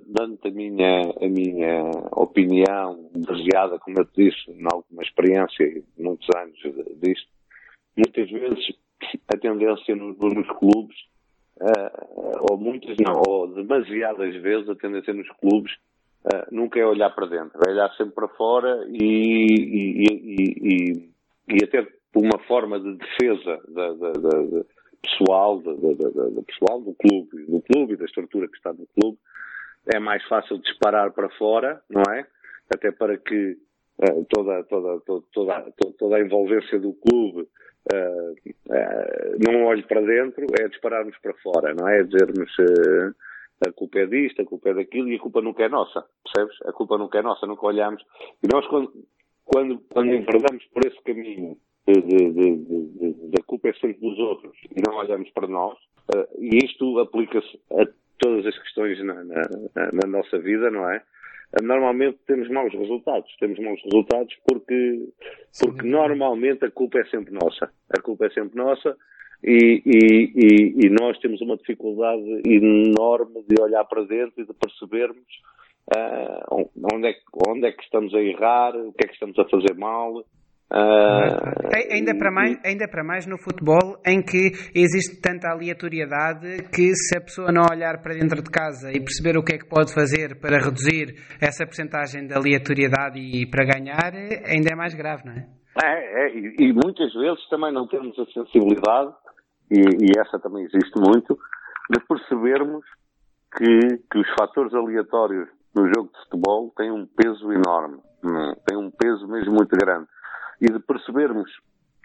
dando a minha, a minha opinião baseada, como eu te disse, em alguma experiência e muitos anos disto, muitas vezes a tendência nos, nos clubes, uh, ou muitas não, ou demasiadas vezes a tendência nos clubes uh, nunca é olhar para dentro, é olhar sempre para fora e, e, e, e até por uma forma de defesa da, da, da pessoal, da, pessoal do clube, do clube e da estrutura que está no clube, é mais fácil disparar para fora, não é? Até para que uh, toda, toda, toda, toda, toda a envolvência do clube uh, uh, não olhe para dentro, é dispararmos para fora, não é? é dizermos a culpa é disto, a culpa é daquilo e a culpa nunca é nossa, percebes? A culpa nunca é nossa, nunca olhamos. E nós, quando, quando, quando enverdamos por esse caminho de, de, de, da culpa é sempre dos outros e não olhamos para nós. Uh, e isto aplica-se a todas as questões na, na, na, nossa vida, não é? Uh, normalmente temos maus resultados. Temos maus resultados porque, porque normalmente a culpa é sempre nossa. A culpa é sempre nossa e, e, e, e nós temos uma dificuldade enorme de olhar para dentro e de percebermos uh, onde, é, onde é que estamos a errar, o que é que estamos a fazer mal, Uh, ainda, para mais, ainda para mais no futebol, em que existe tanta aleatoriedade que se a pessoa não olhar para dentro de casa e perceber o que é que pode fazer para reduzir essa percentagem de aleatoriedade e para ganhar, ainda é mais grave, não é? É, é e, e, muitas vezes também não temos a sensibilidade, e, e essa também existe muito, de percebermos que, que os fatores aleatórios no jogo de futebol têm um peso enorme, hum, têm um peso mesmo muito grande e de percebermos,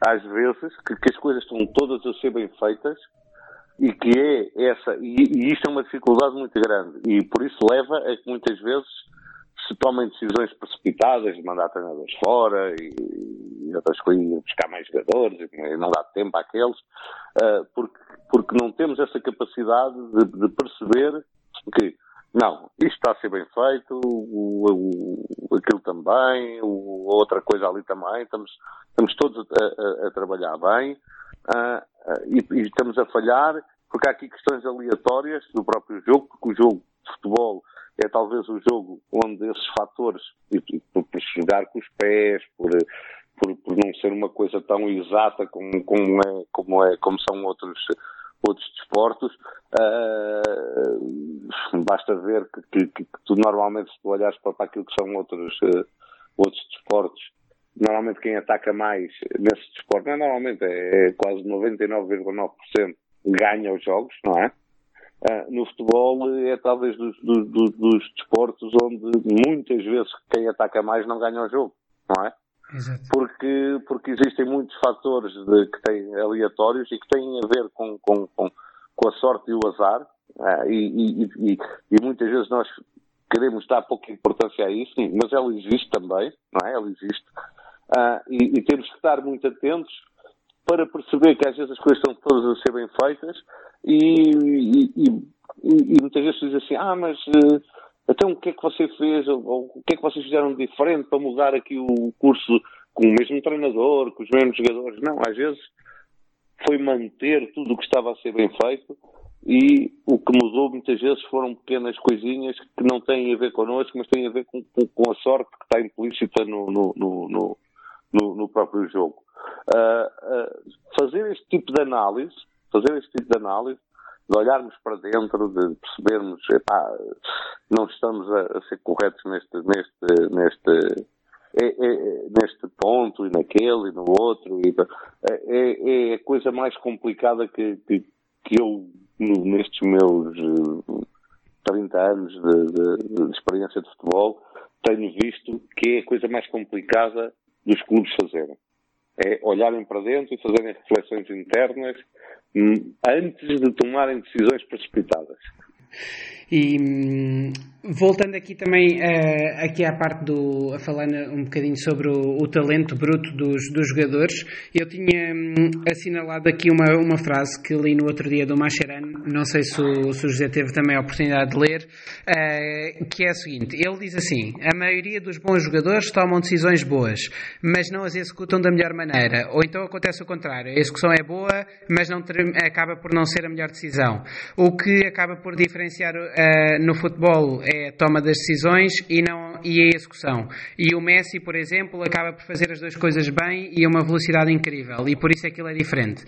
às vezes, que, que, as coisas estão todas a ser bem feitas e que é essa, e, e isto é uma dificuldade muito grande. E por isso leva a que muitas vezes se tomem decisões precipitadas de mandar treinadores fora e, e outras coisas, buscar mais jogadores e não dá tempo àqueles, uh, porque, porque não temos essa capacidade de, de perceber que não, isto está a ser bem feito, o, o, aquilo também, o, outra coisa ali também, estamos, estamos todos a, a, a trabalhar bem uh, uh, e, e, estamos a falhar porque há aqui questões aleatórias do próprio jogo, porque o jogo de futebol é talvez o jogo onde esses fatores, por, por jogar com os pés, por, por, por, não ser uma coisa tão exata como, como, é, como, é, como são outros outros desportos, uh, basta ver que, que, que, tu normalmente, se tu olhares para aquilo que são outros, uh, outros desportos, normalmente quem ataca mais nesse desporto, não é normalmente, é, é quase 99,9% ganha os jogos, não é? Uh, no futebol é talvez dos, dos, dos, desportos onde muitas vezes quem ataca mais não ganha o jogo, não é? Exato. Porque, porque existem muitos fatores de, que têm aleatórios e que têm a ver com, com, com, com a sorte e o azar, uh, e, e, e, e, muitas vezes nós queremos dar pouca importância a isso, mas ela existe também, não é? Ela existe. Uh, e, temos que estar muito atentos para perceber que às vezes as coisas estão todas a ser bem feitas e, e muitas vezes se diz assim, ah, mas uh, então, o que é que você fez, ou, o que é que vocês fizeram de diferente para mudar aqui o curso com o mesmo treinador, com os mesmos jogadores? Não, às vezes foi manter tudo o que estava a ser bem feito e o que mudou muitas vezes foram pequenas coisinhas que não têm a ver connosco, mas têm a ver com, com, com a sorte que está implícita no, no, no, no, no próprio jogo. Uh, uh, fazer este tipo de análise, fazer este tipo de análise de olharmos para dentro, de percebermos, epá, não estamos a, a, ser corretos neste, neste, neste, é, é, neste ponto e naquele e no outro. E, é, é, a coisa mais complicada que, que, que eu, nestes meus 30 eh, anos de, de, de experiência de futebol, tenho visto que é a coisa mais complicada dos clubes fazerem. É olharem para dentro e fazerem reflexões internas hum, antes de tomarem decisões precipitadas. E hum, voltando aqui também uh, aqui à parte do a falar um bocadinho sobre o, o talento bruto dos, dos, jogadores, eu tinha um, assinalado aqui uma, uma frase que li no outro dia do Mascherano, não sei se o, se o José teve também a oportunidade de ler, uh, que é a seguinte: ele diz assim, a maioria dos bons jogadores tomam decisões boas, mas não as executam da melhor maneira, ou então acontece o contrário, a execução é boa, mas não acaba por não ser a melhor decisão, o que acaba por diferenciar uh, no futebol é a toma das decisões e, não, e a execução. E o Messi, por exemplo, acaba por fazer as duas coisas bem e a uma velocidade incrível. E por isso aquilo é diferente.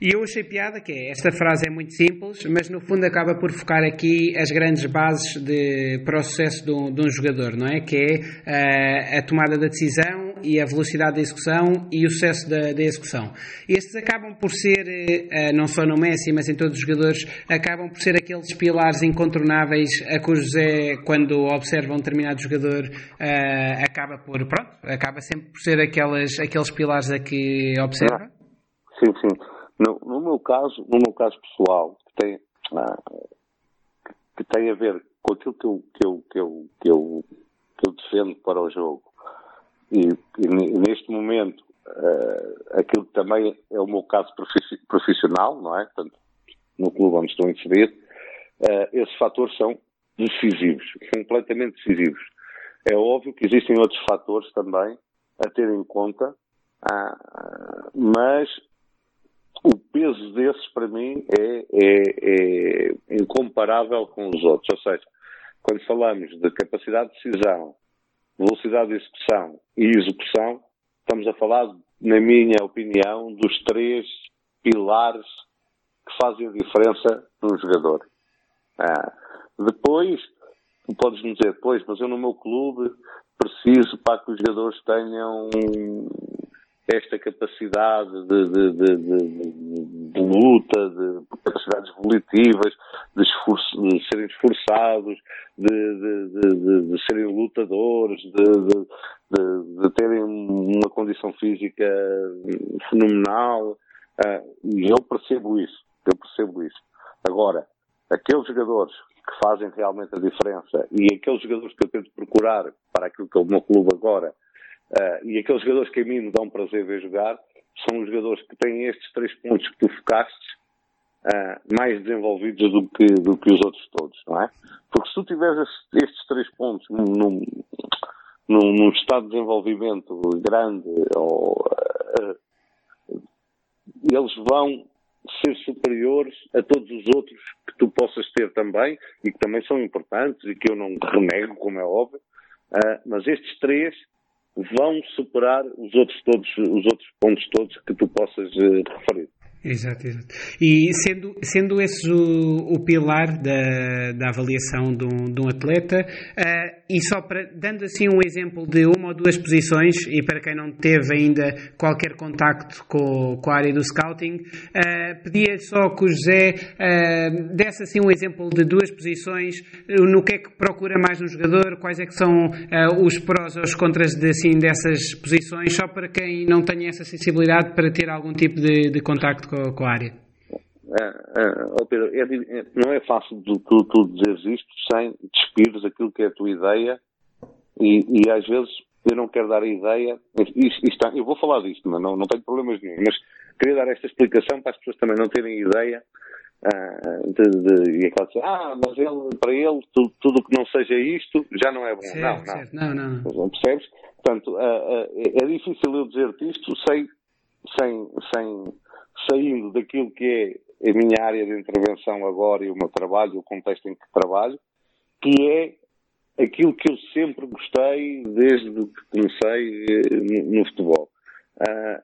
E eu achei piada que é, esta frase é muito simples, mas no fundo acaba por focar aqui as grandes bases de, para o sucesso de um, de um jogador, não é? Que é uh, a tomada da decisão e a velocidade da execução e o sucesso da, da execução. Estes acabam por ser, uh, não só no Messi, mas em todos os jogadores, acabam por ser aqueles pilares incontornáveis a que o José, quando observa um determinado jogador, uh, acaba por, pronto, acaba sempre por ser aquelas, aqueles pilares a que observa? Sim, sim. No, no meu caso, no meu caso pessoal, que tem, uh, que tem a ver com aquilo que eu, que eu, que eu, que eu, que eu defendo para o jogo, e, e neste momento, uh, aquilo que também é o meu caso profissional, não é? Portanto, no clube onde estou inserido, uh, esses fatores são decisivos, completamente decisivos. É óbvio que existem outros fatores também a ter em conta, uh, mas o peso desses para mim é, é, é, incomparável com os outros. Ou seja, quando falamos de capacidade de decisão, velocidade de execução e execução, estamos a falar, na minha opinião, dos três pilares que fazem a diferença num jogador. Ah, depois, tu podes me dizer, pois, mas eu no meu clube preciso para que os jogadores tenham esta capacidade de, de, de, de luta, de capacidades volitivas, esforço, de, serem esforçados, de, serem lutadores, de, terem uma condição física fenomenal. Ah, e eu percebo isso, eu percebo isso. Agora, aqueles jogadores que fazem realmente a diferença e aqueles jogadores que eu tento procurar para aquilo que é o meu clube agora uh, e aqueles jogadores que a mim me dão prazer ver jogar são os jogadores que têm estes três pontos que tu focaste uh, mais desenvolvidos do que, do que os outros todos, não é? Porque se tu tiveres estes três pontos num, num, num estado de desenvolvimento grande ou, uh, eles vão ser superiores a todos os outros que tu possas ter também e que também são importantes e que eu não renego, como é óbvio, uh, mas estes três vão superar os outros todos, os outros pontos todos que tu possas uh, referir. Exato, exato. E sendo, sendo esse o, o pilar da, da avaliação de um, de um atleta, uh, e só para, dando assim um exemplo de uma ou duas posições, e para quem não teve ainda qualquer contacto com, com a área do scouting, uh, pedia só que o José uh, desse assim um exemplo de duas posições, no que é que procura mais no jogador, quais é que são os prós ou os contras de, assim, dessas posições, só para quem não tenha essa sensibilidade para ter algum tipo de, de contacto com, com a área? É, é, oh Pedro, é, é, não é fácil tu, tu, tu dizeres isto sem despires aquilo que é a tua ideia e, e às vezes eu não quero dar a ideia, isto, isto, eu vou falar disto, mas não, não tenho problemas nenhum, mas queria dar esta explicação para as pessoas também não terem ideia uh, de, de, e é claro, ah, mas ele, para ele tudo o que não seja isto já não é bom. Certo, não, certo. não, não. não. Percebes? Portanto, uh, uh, é difícil eu dizer-te isto sem, sem, sem saindo daquilo que é a minha área de intervenção agora e o meu trabalho, o contexto em que trabalho, que é aquilo que eu sempre gostei desde que comecei eh, no, futebol. Ah,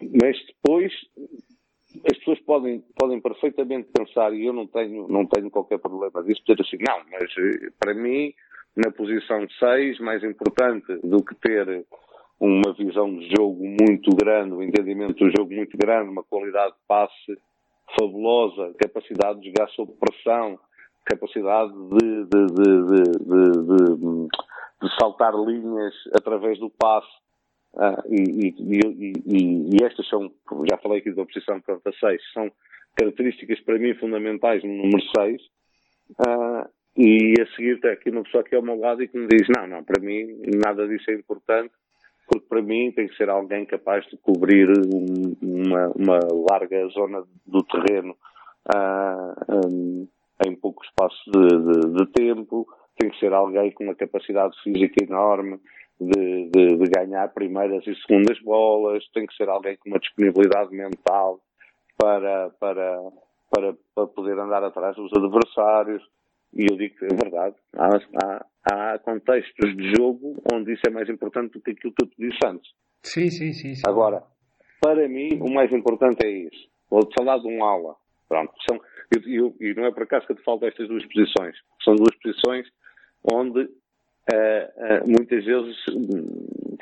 mas depois as pessoas podem, podem perfeitamente pensar, e eu não tenho, não tenho qualquer problema disso, dizer assim, não, mas eh, para mim, na posição de 6, mais importante do que ter uma visão de jogo muito grande, um entendimento do jogo muito grande, uma qualidade de passe fabulosa, capacidade de jogar sob pressão, capacidade de, de, de, de, saltar linhas através do passe. Ah, e, e, e, e, estas são, já falei aqui da posição 46, são características para mim fundamentais no número 6. Ah, e a seguir tem aqui uma pessoa aqui ao meu lado e que me diz, não, não, para mim nada disso é importante, porque para mim tem que ser alguém capaz de cobrir uma, uma larga zona do terreno ah, um, em pouco espaço de, de, de, tempo, tem que ser alguém com uma capacidade física enorme de, de, de, ganhar primeiras e segundas bolas, tem que ser alguém com uma disponibilidade mental para, para, para, para poder andar atrás dos adversários. E eu digo que é verdade. Há, há, há contextos de jogo onde isso é mais importante do que aquilo que te disse antes. Sim, sim, sim, sim. Agora, para mim, o mais importante é isso. Vou-te falar de um aula. Pronto, são, eu, eu, e não é por acaso que eu te falo destas duas posições. São duas posições onde uh, uh, muitas vezes uh,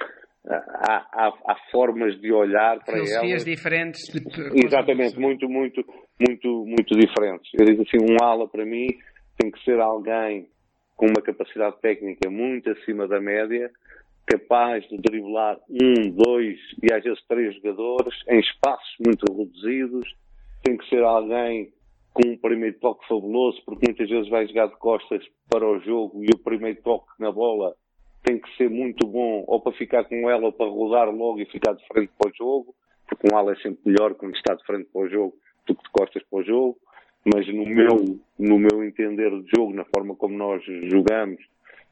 há, há, há, formas de olhar para elas. Filosofias diferentes. De... Exatamente, muito, muito, muito, muito diferentes. Eu digo assim, um ala para mim tem que ser alguém com uma capacidade técnica muito acima da média, capaz de driblar um, dois e às vezes três jogadores em espaços muito reduzidos. Tem que ser alguém com um primeiro toque fabuloso, porque muitas vezes vai jogar de costas para o jogo e o primeiro toque na bola tem que ser muito bom, ou para ficar com ela, ou para rodar logo e ficar de frente para o jogo, porque um ala é sempre melhor quando está de frente para o jogo do que de costas para o jogo mas no meu, no meu entender de jogo, na forma como nós jogamos,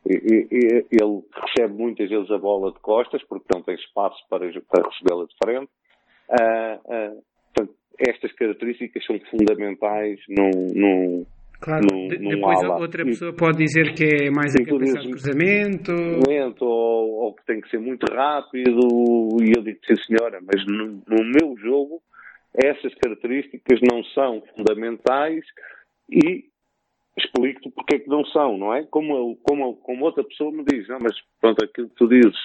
ele recebe muitas vezes a bola de costas, porque não tem espaço para, para recebê-la de frente. Uh, uh, portanto, estas características são fundamentais num, num, Claro, num, de, num depois ala. outra pessoa pode dizer que é mais a capacidade de cruzamento. Lento, ou, ou, que tem que ser muito rápido, e eu digo, sim senhora, mas no, no meu jogo essas características não são fundamentais e explico-te porque é que não são, não é? Como, como, como outra pessoa me diz, não, mas pronto, aquilo que tu dizes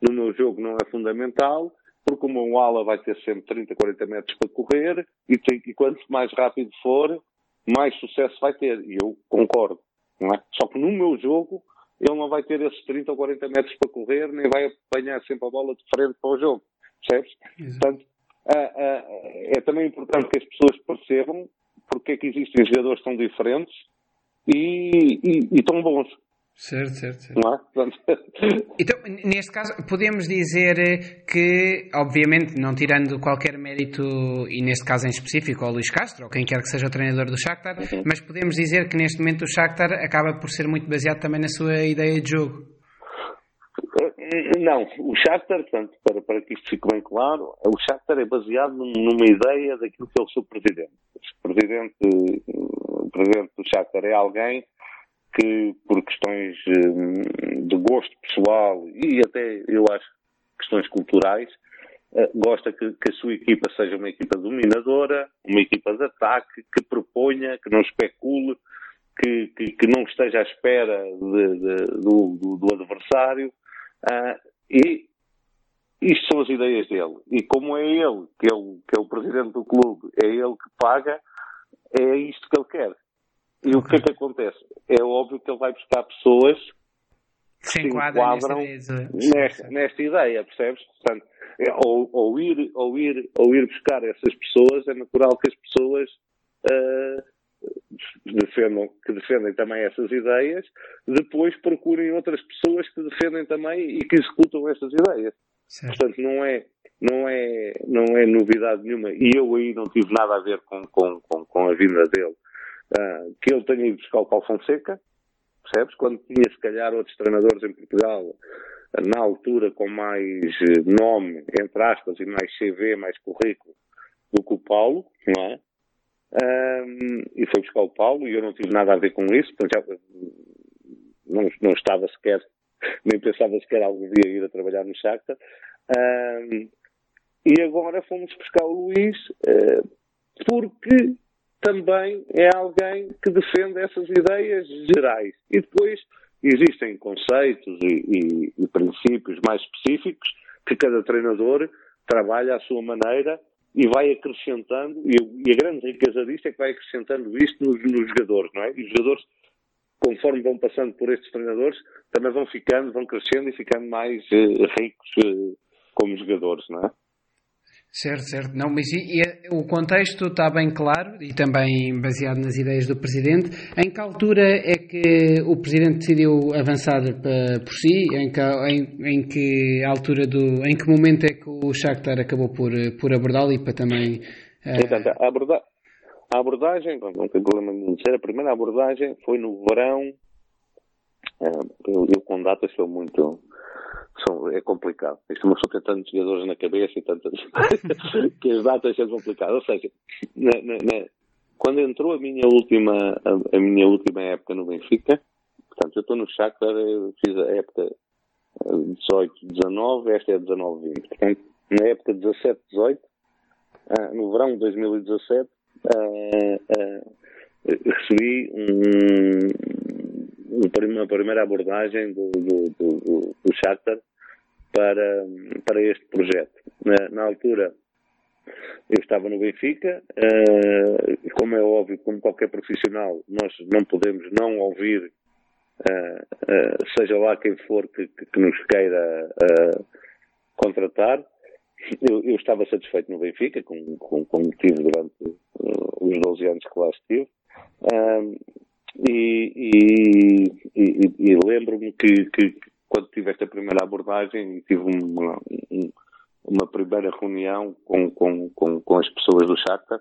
no meu jogo não é fundamental, porque o meu ala vai ter sempre 30, 40 metros para correr e, tem, e quanto mais rápido for, mais sucesso vai ter. E eu concordo, não é? Só que no meu jogo ele não vai ter esses 30 ou 40 metros para correr, nem vai apanhar sempre a bola de frente para o jogo, percebes? Exato. Portanto, ah, ah, é também importante que as pessoas percebam porque é que existem jogadores tão diferentes e, e, e tão bons. Certo, certo, certo. É? então, neste caso, podemos dizer que, obviamente, não tirando qualquer mérito, e neste caso em específico, ao Luís Castro, ou quem quer que seja o treinador do Shakhtar, uhum. mas podemos dizer que neste momento o Shakhtar acaba por ser muito baseado também na sua ideia de jogo. Não, o Shakhtar, portanto, para, para que isto fique bem claro, o Shakhtar é baseado numa ideia daquilo que é o seu presidente. O presidente, o presidente do Shakhtar é alguém que, por questões hum, de gosto pessoal e até, eu acho, questões culturais, eh, gosta que, que, a sua equipa seja uma equipa dominadora, uma equipa de ataque, que proponha, que não especule, que, que, que não esteja à espera de, de, do, do, do, adversário. Uh, e isto são as ideias dele. E como é ele que, é o, que é o presidente do clube, é ele que paga, é isto que ele quer. E o que é que acontece? É óbvio que ele vai buscar pessoas que se enquadram nesta, nesta, ideia, percebes? Portanto, é, ou, ou, ir, ou, ir, ou ir buscar essas pessoas, é natural que as pessoas uh, defendam, que defendem também essas ideias, depois procurem outras pessoas que defendem também e que executam essas ideias. Certo. Portanto, não é, não, é, não é novidade nenhuma. E eu aí não tive nada a ver com, com, com, com a vinda dele. Uh, que ele tenha ido buscar o Paulo Fonseca, percebes? Quando tinha, se calhar, outros treinadores em Portugal, na altura, com mais nome, entre aspas, e mais CV, mais currículo, do que o Paulo, não é? Um, e foi buscar o Paulo e eu não tive nada a ver com isso, portanto já não, não estava sequer, nem pensava sequer algum dia ir a trabalhar no Shakhtar. Um, e agora fomos buscar o Luís uh, porque também é alguém que defende essas ideias gerais. E depois existem conceitos e, e, e princípios mais específicos que cada treinador trabalha à sua maneira e vai acrescentando, e, a grande riqueza disto é que vai acrescentando isto nos, nos jogadores, não é? E os jogadores, conforme vão passando por estes treinadores, também vão ficando, vão crescendo e ficando mais uh, ricos uh, como jogadores, não é? Certo, certo. Não, mas e, e, o contexto está bem claro e também baseado nas ideias do Presidente. Em que altura é que o Presidente decidiu avançar por si? Em que, em, em que altura do... Em que momento é que o Shakhtar acabou por, por abordá-lo e para também... Portanto, a, aborda a abordagem, não tem problema nenhum dizer, a primeira abordagem foi no verão, uh, eu, eu com datas sou muito são, é complicado. Isto uma pessoa tem tantos jogadores na cabeça e tantas que as datas são complicadas. Ou seja, na, na, na, quando entrou a minha última a, a, minha última época no Benfica, portanto, eu estou no Shakhtar, fiz a época 18, eh, 19, esta é 19, 20. Portanto, na época 17, 18, uh, no verão de 2017, uh, uh, recebi um, uma primeira abordagem do, do, do, do Shakhtar para, para este projeto. Na, na altura, eu estava no Benfica, uh, como é óbvio, como qualquer profissional, nós não podemos não ouvir, uh, uh, seja lá quem for que, que nos queira contratar. Eu, eu, estava satisfeito no Benfica, como, como, como tive durante os 12 anos que lá estive. E, e, e, e lembro-me que, que, quando tive esta primeira abordagem, tive uma, uma primeira reunião com, com, com, com as pessoas do Shakhtar,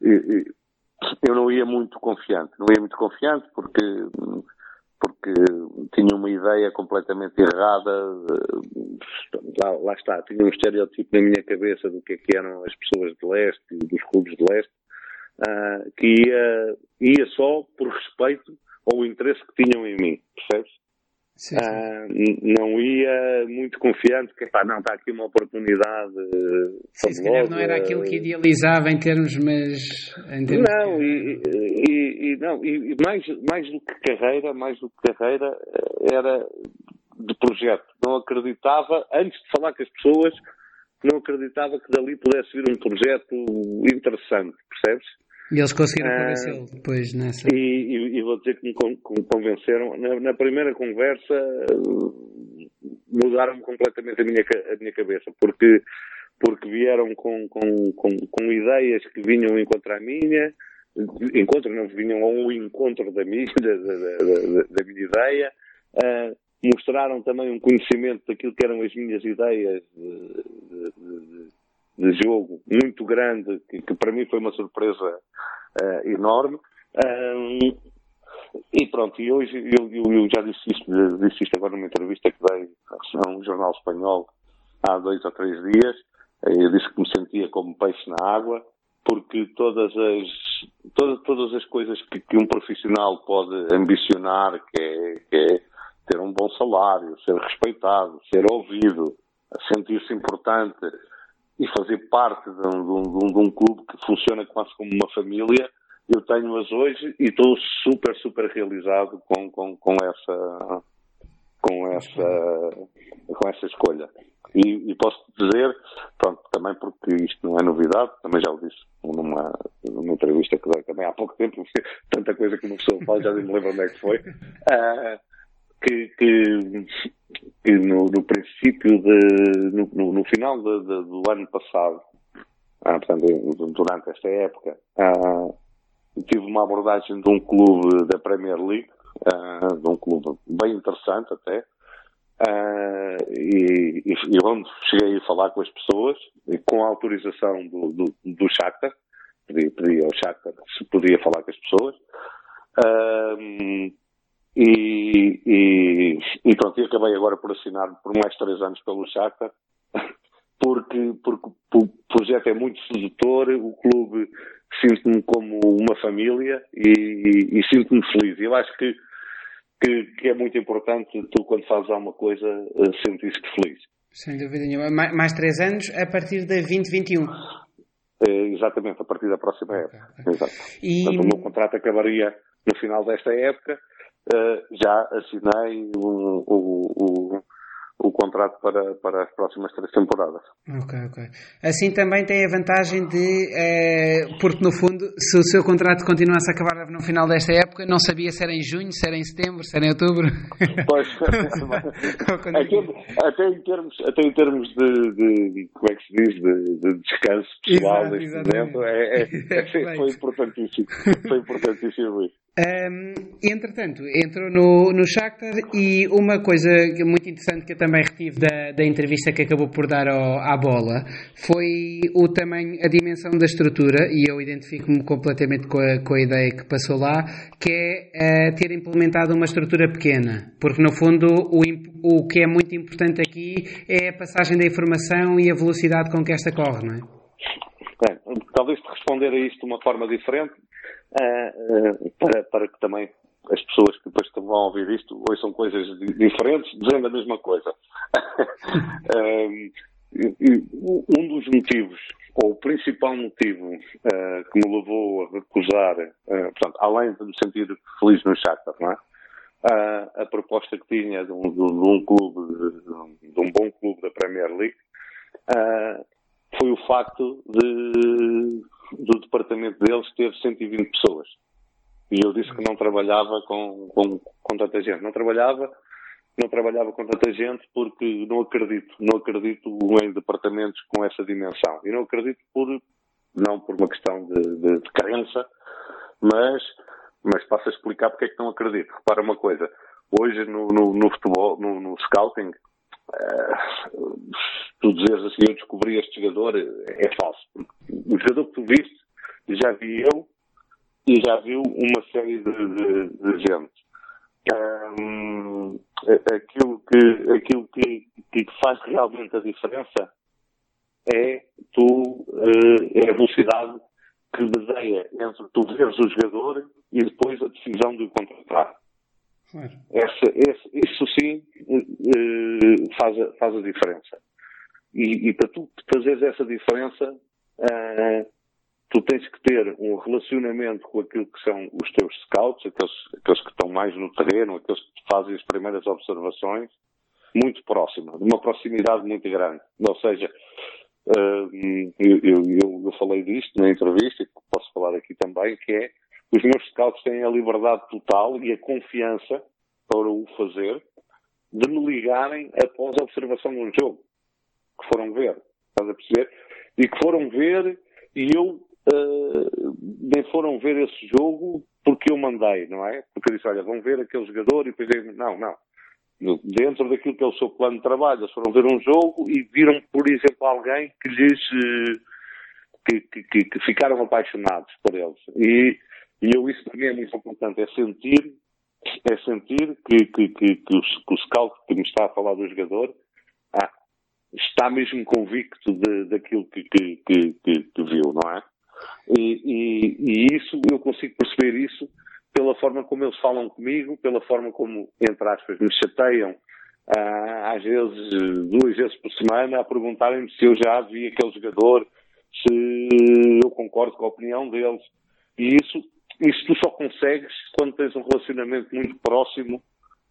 eu não ia muito confiante. Não ia muito confiante porque, porque tinha uma ideia completamente errada. Lá, lá está, tinha um estereotipo na minha cabeça do que, é que eram as pessoas de leste e dos clubes de leste uh, que ia, ia só por respeito ao interesse que tinham em mim, percebes? Sim, sim. Uh, não ia muito confiante que pá, não está aqui uma oportunidade sim, se calhar não era aquilo que idealizava em termos mas em termos não de... e, e, e, não e mais mais do que carreira mais do que carreira eh, era de projeto não acreditava antes de falar com as pessoas não acreditava que dali pudesse vir um projeto interessante percebes e eles conseguiram ah, convencê-lo depois nessa. E, e, e, vou dizer que me convenceram. Na, na primeira conversa mudaram completamente a minha, a minha cabeça, porque, porque vieram com, com, com, com ideias que vinham encontrar a minha, encontro não vinham ao encontro da minha, da, da, da, da minha ideia. Uh, mostraram também um conhecimento daquilo que eram as minhas ideias de, de, de jogo muito grande, que, que, para mim foi uma surpresa uh, enorme. Um, e pronto, e hoje eu, eu, eu, já disse isto, disse isto agora numa entrevista que dei a um jornal espanhol há dois ou três dias. Eu disse que me sentia como peixe na água, porque todas as, todas, todas as coisas que, que um profissional pode ambicionar, que é, que é ter um bom salário, ser respeitado, ser ouvido, sentir-se importante, e fazer parte de um, de, um, de um, clube que funciona quase como uma família, eu tenho-as hoje e estou super, super realizado com, com, com essa com essa com essa escolha. E, e, posso dizer, pronto, também porque isto não é novidade, também já o disse numa, numa entrevista que dei também há pouco tempo, tanta coisa que uma pessoa fala, já nem me lembro onde é que foi, uh, que, que, que no, no, princípio de, no, no final de, de, do ano passado, ah, portanto, durante esta época, ah, tive uma abordagem de um clube da Premier League, ah, de um clube bem interessante até, ah, e, e, e, onde cheguei a falar com as pessoas, com a autorização do, do, do Shakhtar, pedi, pedi ao Shakhtar se podia falar com as pessoas, ah, e, e, e pronto, e acabei agora por assinar por mais três anos pelo Shakhtar, porque, porque o projeto é muito sedutor, o clube sinto-me como uma família e, e, sinto-me feliz. Eu acho que, que, que, é muito importante tu, quando fazes alguma coisa, sentir-te feliz. Sem dúvida nenhuma. Mais, mais três anos a partir de 2021. É, exatamente, a partir da próxima época. Okay. Exato. E... Portanto, o meu contrato acabaria no final desta época. Uh, já assinei o, o, o o contrato para, para as próximas três temporadas. Ok, ok. Assim também tem a vantagem de, eh, porque no fundo, se o seu contrato continuasse a acabar no final desta época, não sabia se era em junho, se era em setembro, se era em outubro. Pois, até, até, em termos, até em termos de, de, como é que se diz, de, de descanso pessoal Exato, neste momento, é, é, é, foi importantíssimo. Foi importantíssimo isso. Um, entretanto, entrou no, no Shakhtar e uma coisa muito interessante que eu também retive da, da entrevista que acabou por dar ao, à bola foi o tamanho, a dimensão da estrutura e eu identifico-me completamente com a, com a ideia que passou lá, que é uh, ter implementado uma estrutura pequena, porque no fundo o, o que é muito importante aqui é a passagem da informação e a velocidade com que esta corre, não é? Bem, talvez te responder a isto de uma forma diferente, para, para que também as pessoas que depois vão ouvir isto ouçam coisas diferentes, dizendo a mesma coisa. um dos motivos, ou o principal motivo uh, que me levou a recusar, uh, portanto, além de me sentir feliz no Shakhtar, não é? Uh, a proposta que tinha de um, de um clube, de, de, um bom clube da Premier League, foi o facto de do departamento deles teve 120 pessoas. E eu disse que não trabalhava com, com, com tanta gente. Não trabalhava, não trabalhava com tanta gente porque não acredito, não acredito em departamentos com essa dimensão. E não acredito por, não por uma questão de, de, de crença, mas, mas passo a explicar porque é que não acredito. Repara uma coisa, hoje no, no, no futebol, no, no scouting, tu dizes assim, eu descobri este jogador, é falso. O jogador que tu viste, já vi eu e já viu uma série de, de, de gente. Um, aquilo que, aquilo que, que faz realmente a diferença é tu uh, é a velocidade que desenha entre tu veres o jogador e depois a decisão de o contratar. Essa, esse, isso sim uh, faz, a, faz a diferença. E, e, para tu fazeres essa diferença, uh, tu tens que ter um relacionamento com aquilo que são os teus scouts, aqueles, aqueles que estão mais no terreno, aqueles que fazem as primeiras observações, muito próximo, de uma proximidade muito grande. Ou seja, uh, eu, eu, eu, falei disto na entrevista, e posso falar aqui também, que é os meus scouts têm a liberdade total e a confiança para o fazer de me ligarem após a observação de um jogo que foram ver. Estás a perceber? E que foram ver e eu uh, nem foram ver esse jogo porque eu mandei, não é? Porque eu disse, olha, vão ver aquele jogador e depois eu, não, não. Dentro daquilo que é o seu plano de trabalho, eles foram ver um jogo e viram, por exemplo, alguém que lhes uh, que, que, que, ficaram apaixonados por eles. E e eu, isso para mim é muito importante, é sentir, é sentir que, que, que, que, o, que o scout que me está a falar do jogador ah, está mesmo convicto de, daquilo que, que, que, que, viu, não é? E, e, e, isso, eu consigo perceber isso pela forma como eles falam comigo, pela forma como, entre aspas, me chateiam, ah, às vezes, duas vezes por semana, a perguntarem-me se eu já vi aquele jogador, se eu concordo com a opinião deles. E isso isso tu só consegues quando tens um relacionamento muito próximo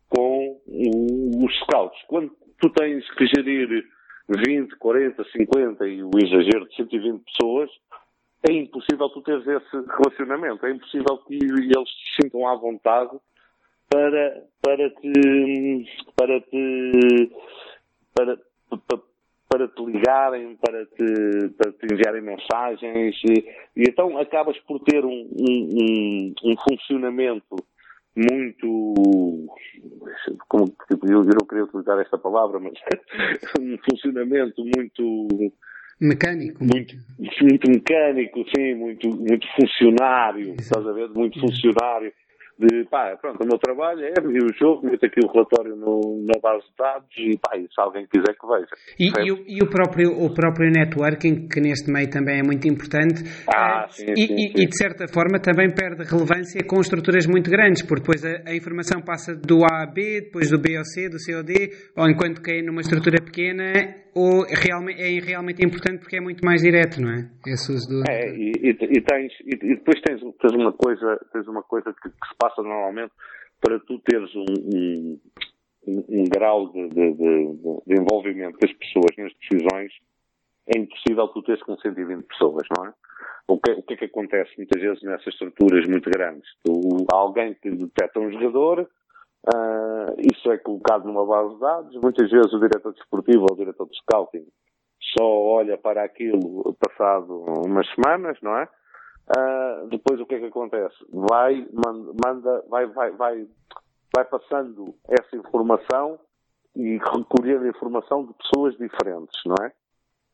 com os scouts. Quando tu tens que gerir 20, 40, 50 e o exagero de 120 pessoas, é impossível tu teres esse relacionamento. É impossível que eles se sintam à vontade para, para te, para te, para, para, para te ligarem, para te, para te enviarem mensagens, e, e então acabas por ter um, um, um funcionamento muito. Como, eu, não queria utilizar esta palavra, mas um funcionamento muito. Mecânico. Muito, muito mecânico, sim, muito, muito funcionário, estás a ver? Muito funcionário, de pá, pronto, o meu trabalho é ver o jogo, meter aqui o relatório no, na base de dados e pá, e se alguém quiser que veja. E, e, o, e, o, próprio, o próprio networking, que neste meio também é muito importante, ah, sim, e, sim, sim. e, de certa forma também perde relevância com estruturas muito grandes, porque depois a, a, informação passa do A a B, depois do B ao C, do C ao D, ou enquanto que é numa estrutura pequena, ou realmente, é realmente importante porque é muito mais direto, não é? Esse uso do... É, e, e, tens, e, depois tens, tens, uma coisa, tens uma coisa que, que se passa normalmente para tu teres um, um, um, um grau de, de, de, de, envolvimento das pessoas nas decisões, é impossível tu teres com 120 pessoas, não é? O que, o que é que acontece muitas vezes nessas estruturas muito grandes? Tu, alguém que detecta um jogador, uh, isso é colocado numa base de dados, muitas vezes o diretor desportivo ou o diretor de scouting só olha para aquilo passado umas semanas, não é? Uh, depois o que é que acontece? Vai, manda, vai, vai, vai, vai passando essa informação e recolhendo informação de pessoas diferentes, não é?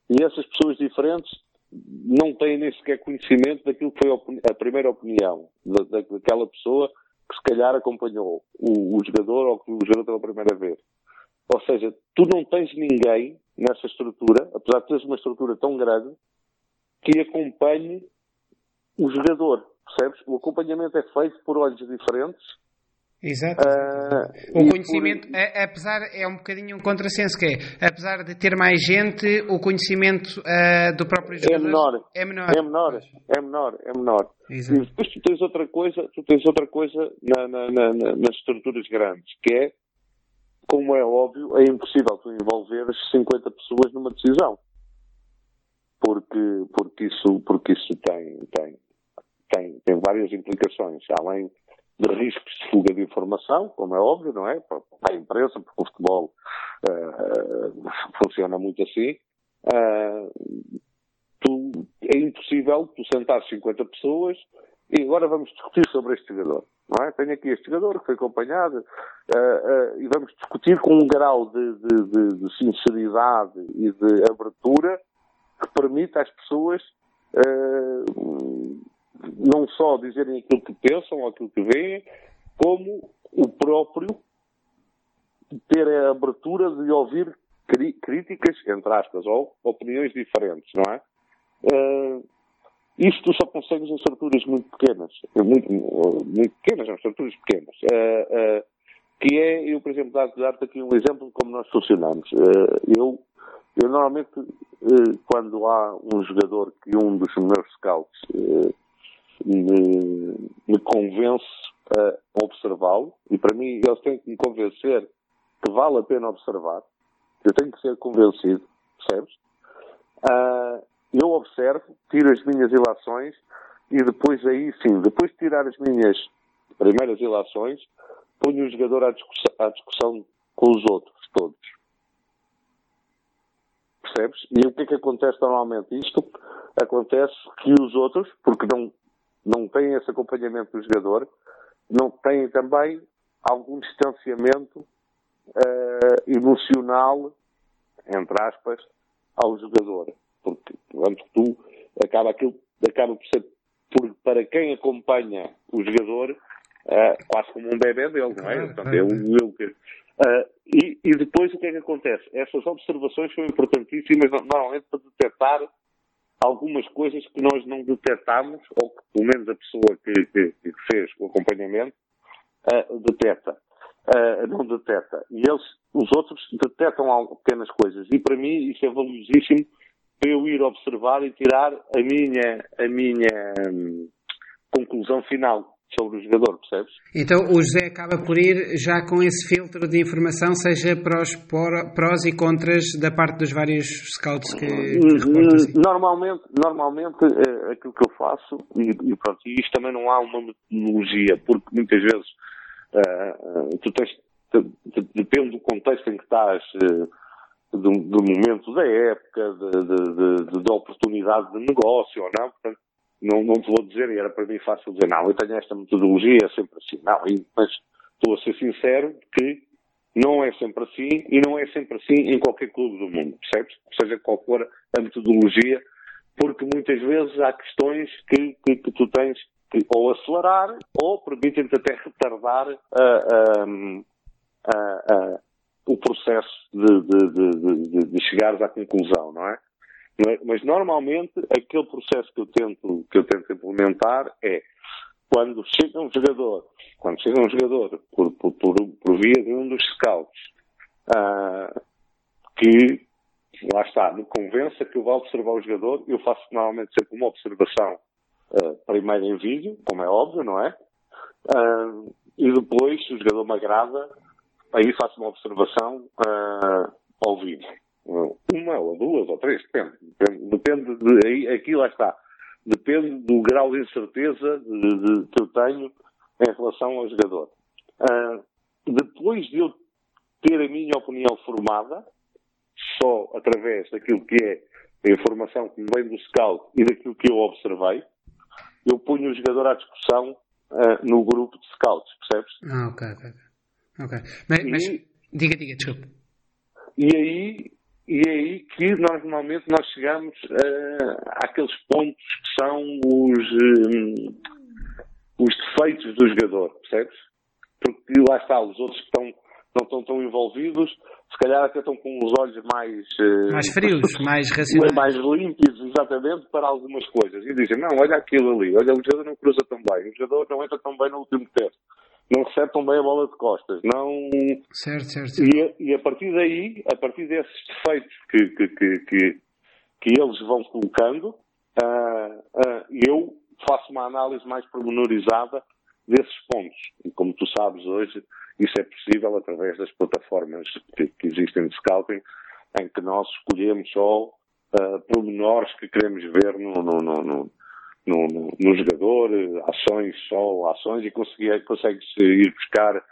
E essas pessoas diferentes não têm nem sequer conhecimento daquilo que foi a primeira opinião daquela pessoa que se calhar acompanhou o, o jogador ou que o jogador pela primeira vez. Ou seja, tu não tens ninguém nessa estrutura, apesar de teres uma estrutura tão grande, que acompanhe o jogador, percebes? O acompanhamento é feito por olhos diferentes. Exato. Uh, o conhecimento, por... apesar, é um bocadinho um contrassenso, que é, apesar de ter mais gente, o conhecimento uh, do próprio jogador é menor. É menor. É menor, é menor, é menor. Exato. E depois tu tens outra coisa, tu tens outra coisa na, na, na, nas estruturas grandes, que é, como é óbvio, é impossível tu envolver 50 pessoas numa decisão. Porque, porque isso, porque isso tem, tem, tem, tem várias implicações, além de riscos de fuga de informação, como é óbvio, não é? Para a imprensa, porque o futebol uh, funciona muito assim. Uh, tu, é impossível tu sentar 50 pessoas e agora vamos discutir sobre este jogador. Não é? Tenho aqui este jogador que foi acompanhado uh, e vamos discutir com um grau de, de, de, de sinceridade e de abertura que permita às pessoas não só dizerem aquilo que pensam ou aquilo que veem, como o próprio ter a abertura de ouvir críticas, entre aspas, ou opiniões diferentes, não é? Uh, isto só consegues em estruturas muito pequenas, muito, muito pequenas, não, estruturas pequenas. Uh, uh, que é, eu, por exemplo, dar-te aqui um exemplo de como nós funcionamos. eu, eu normalmente, quando há um jogador que um dos meus scouts me, me convence a observá-lo, e para mim eles têm que me convencer que vale a pena observar, eu tenho que ser convencido, percebes? Uh, eu observo, tiro as minhas ilações e depois aí sim, depois de tirar as minhas primeiras ilações, ponho o jogador à discussão, à discussão com os outros todos. Percebes? E o que é que acontece normalmente? Isto acontece que os outros, porque não não têm esse acompanhamento do jogador, não têm também algum distanciamento uh, emocional, entre aspas, ao jogador. Porque, portanto, tu acaba aquilo, acaba por ser, por, para quem acompanha o jogador, uh, quase como um bebê dele, não é? Portanto, é um eu que. Uh, e, e, depois o que é que acontece? Essas observações são importantíssimas normalmente para detectar algumas coisas que nós não detectamos, ou que pelo menos a pessoa que, que, que fez o acompanhamento uh, detecta. Uh, não detecta. E eles, os outros, detectam pequenas coisas. E para mim isso é valiosíssimo para eu ir observar e tirar a minha, a minha hum, conclusão final sobre o jogador, percebes? Então o José acaba por ir já com esse filtro de informação, seja para os prós e contras da parte dos vários scouts que, que assim. Normalmente, normalmente é aquilo que eu faço, e, e pronto, e isto também não há uma metodologia, porque muitas vezes uh, tu tens, depende do contexto em que estás, uh, do, do, momento da época, da oportunidade de negócio ou não, portanto, não, não te vou dizer, e era para mim fácil dizer, não, eu tenho esta metodologia, é sempre assim. Não, mas estou a ser sincero que não é sempre assim e não é sempre assim em qualquer clube do mundo, percebes? Seja qual for a metodologia, porque muitas vezes há questões que, que, que tu tens ou acelerar ou permitem-te até retardar uh, uh, o processo de, de, de, de, chegares à conclusão, não é? Mas normalmente aquele processo que eu tento, que eu tento implementar é quando chega um jogador, quando chega um jogador por, por, por, por via de um dos scouts, uh, que lá está, me convença que eu vou observar o jogador, eu faço normalmente sempre uma observação uh, primeiro em vídeo, como é óbvio, não é? Uh, e depois, se o jogador me agrada, aí faço uma observação ao vivo. Uma ou duas ou três, depende. Depende, de, aí, aqui lá está. Depende do grau de incerteza de, de, que eu tenho em relação ao jogador. Uh, depois de eu ter a minha opinião formada, só através daquilo que é a informação que me vem do scout e daquilo que eu observei, eu ponho o jogador à discussão uh, no grupo de scouts, percebes? Ah, ok, ok. Ok. Mas, e, mas diga, diga, desculpe. E aí, e é aí que nós, normalmente nós chegamos uh, àqueles pontos que são os, um, os defeitos do jogador, percebes? Porque lá está, os outros que estão, não estão tão envolvidos, se calhar até estão com os olhos mais... Uh, mais frios, mais racionais. Mais límpidos, exatamente, para algumas coisas. E dizem, não, olha aquilo ali, olha, o jogador não cruza tão bem, o jogador não entra tão bem no último teste não tão bem a bola de costas. Não... Certo, certo. certo. E, a, e, a, partir daí, a partir desses defeitos que, que, que, que, que eles vão colocando, uh, uh, eu faço uma análise mais pormenorizada desses pontos. E como tu sabes hoje, isso é possível através das plataformas que, que existem de scouting, em que nós escolhemos só uh, pormenores que queremos ver no, no, no, no, no, no jogador, ações, só ações, e consegues ir buscar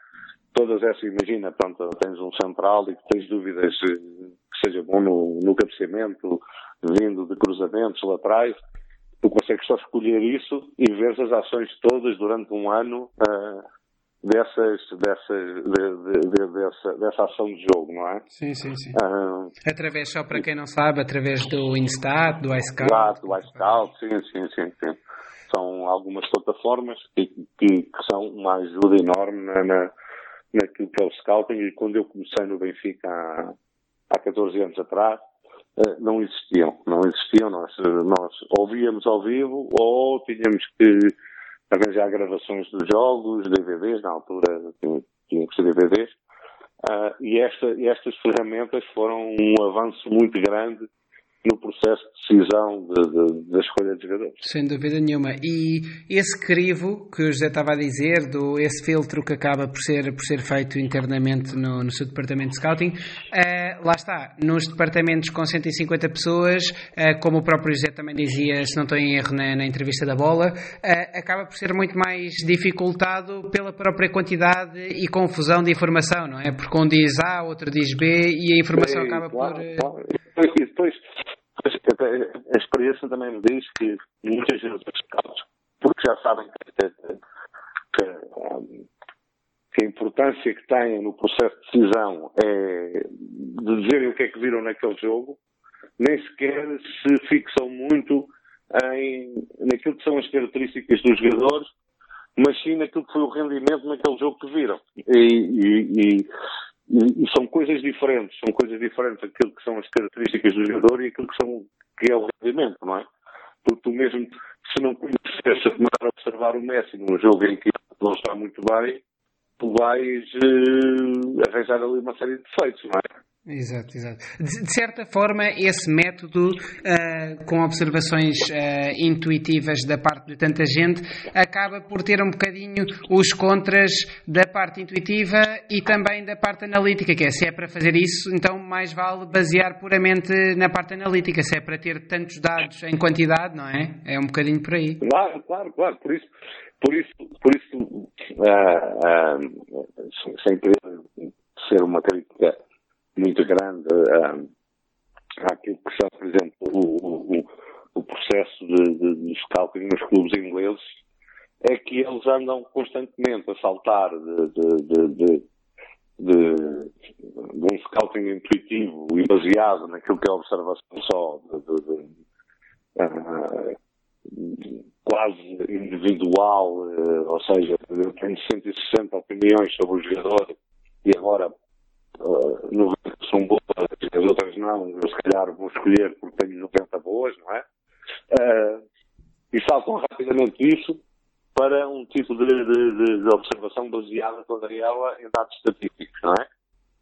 todas essas, imagina, pronto, tens um central e tens dúvidas eh, que seja bom no, no cabeceamento, vindo de cruzamentos laterais, tu consegues só escolher isso e ver as ações todas durante um ano uh, dessas, dessas, de, de, de, dessa, dessa ação de jogo, não é? Sim, sim, sim. Uh, através, só para quem não sabe, através do Instat, do iScout. Exato, do iScout, sim, sim, sim, sim. São algumas plataformas que, que, que são uma ajuda enorme na, na, naquilo que é o scouting e quando eu comecei no Benfica há, há 14 anos atrás, uh, não existiam, não existiam, nós, nós ouvíamos ao vivo ou tínhamos que arranjar gravações dos jogos, DVDs, na altura tinham que ser DVDs, uh, e, esta, e estas ferramentas foram um avanço muito grande no processo de decisão de, de, da escolha de jogadores. Sem dúvida nenhuma. E esse crivo que o José estava a dizer, do, esse filtro que acaba por ser, por ser feito internamente no, no seu departamento de scouting, uh, lá está, nos departamentos com 150 pessoas, uh, como o próprio José também dizia, se não estou em erro na, na entrevista da bola, uh, acaba por ser muito mais dificultado pela própria quantidade e confusão de informação, não é? Porque um diz A, outro diz B e a informação acaba claro, por. Claro. E depois a experiência também me diz que muitas vezes os scouts, porque já sabem que, que, que, a importância que têm no processo de decisão é de dizerem o que é que viram naquele jogo, nem sequer se fixam muito em, naquilo que são as características dos jogadores, mas sim naquilo que foi o rendimento naquele jogo que viram. E e, são coisas diferentes, são coisas diferentes aquilo que são as características do jogador e aquilo que, são, que é o rendimento, não é? Porque tu mesmo, se não conheces a começar a observar o Messi num jogo em que não está muito bem, tu vais uh, arranjar ali uma série de defeitos, não é? Exato, exato. De, de, certa forma, esse método, uh, com observações uh, intuitivas da parte de tanta gente, acaba por ter um bocadinho os contras da parte intuitiva e também da parte analítica, que é se é para fazer isso, então mais vale basear puramente na parte analítica, se é para ter tantos dados em quantidade, não é? É um bocadinho por aí. Claro, claro, claro. Por isso, por isso, por isso uh, sem querer ser uma crítica muito grande um, àquilo que são, por exemplo, o, o, o processo de, de, de, scouting nos clubes ingleses, é que eles andam constantemente a saltar de, de, de, de um scouting intuitivo e baseado naquilo que é a observação só uh, quase individual, uh, ou seja, eu tenho 160 opiniões sobre o jogador e agora uh, 90 são boas, as outras não, eu se calhar vou escolher porque tenho 90 boas, não é? Uh, e saltam rapidamente isso para um tipo de, de, de observação baseada toda ela em dados estatísticos, não é?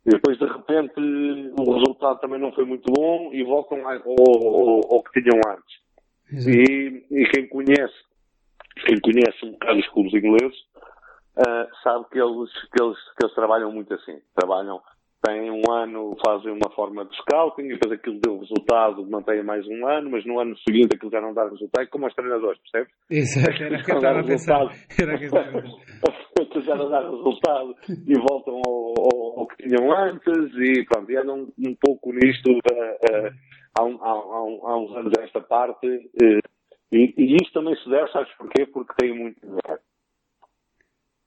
E depois, de repente, o resultado também não foi muito bom e voltam ao, ao, ao que tinham antes. E, e, quem conhece, quem conhece um bocado os clubes ingleses, uh, sabe que eles, que, eles, que eles trabalham muito assim. Trabalham têm um ano, fazem uma forma de scouting, e depois aquilo deu resultado, mantém mais um ano, mas no ano seguinte aquilo já não dá resultado, como aos treinadores, percebes? Exato, era que estava a pensar. Era que já não dá resultado e voltam ao, ao, ao, que tinham antes e pronto, e andam um pouco nisto uh, uh, há, um, há, um, há, uns anos esta parte uh, e, e isso também se deve, sabes porquê? Porque tem muito dinheiro.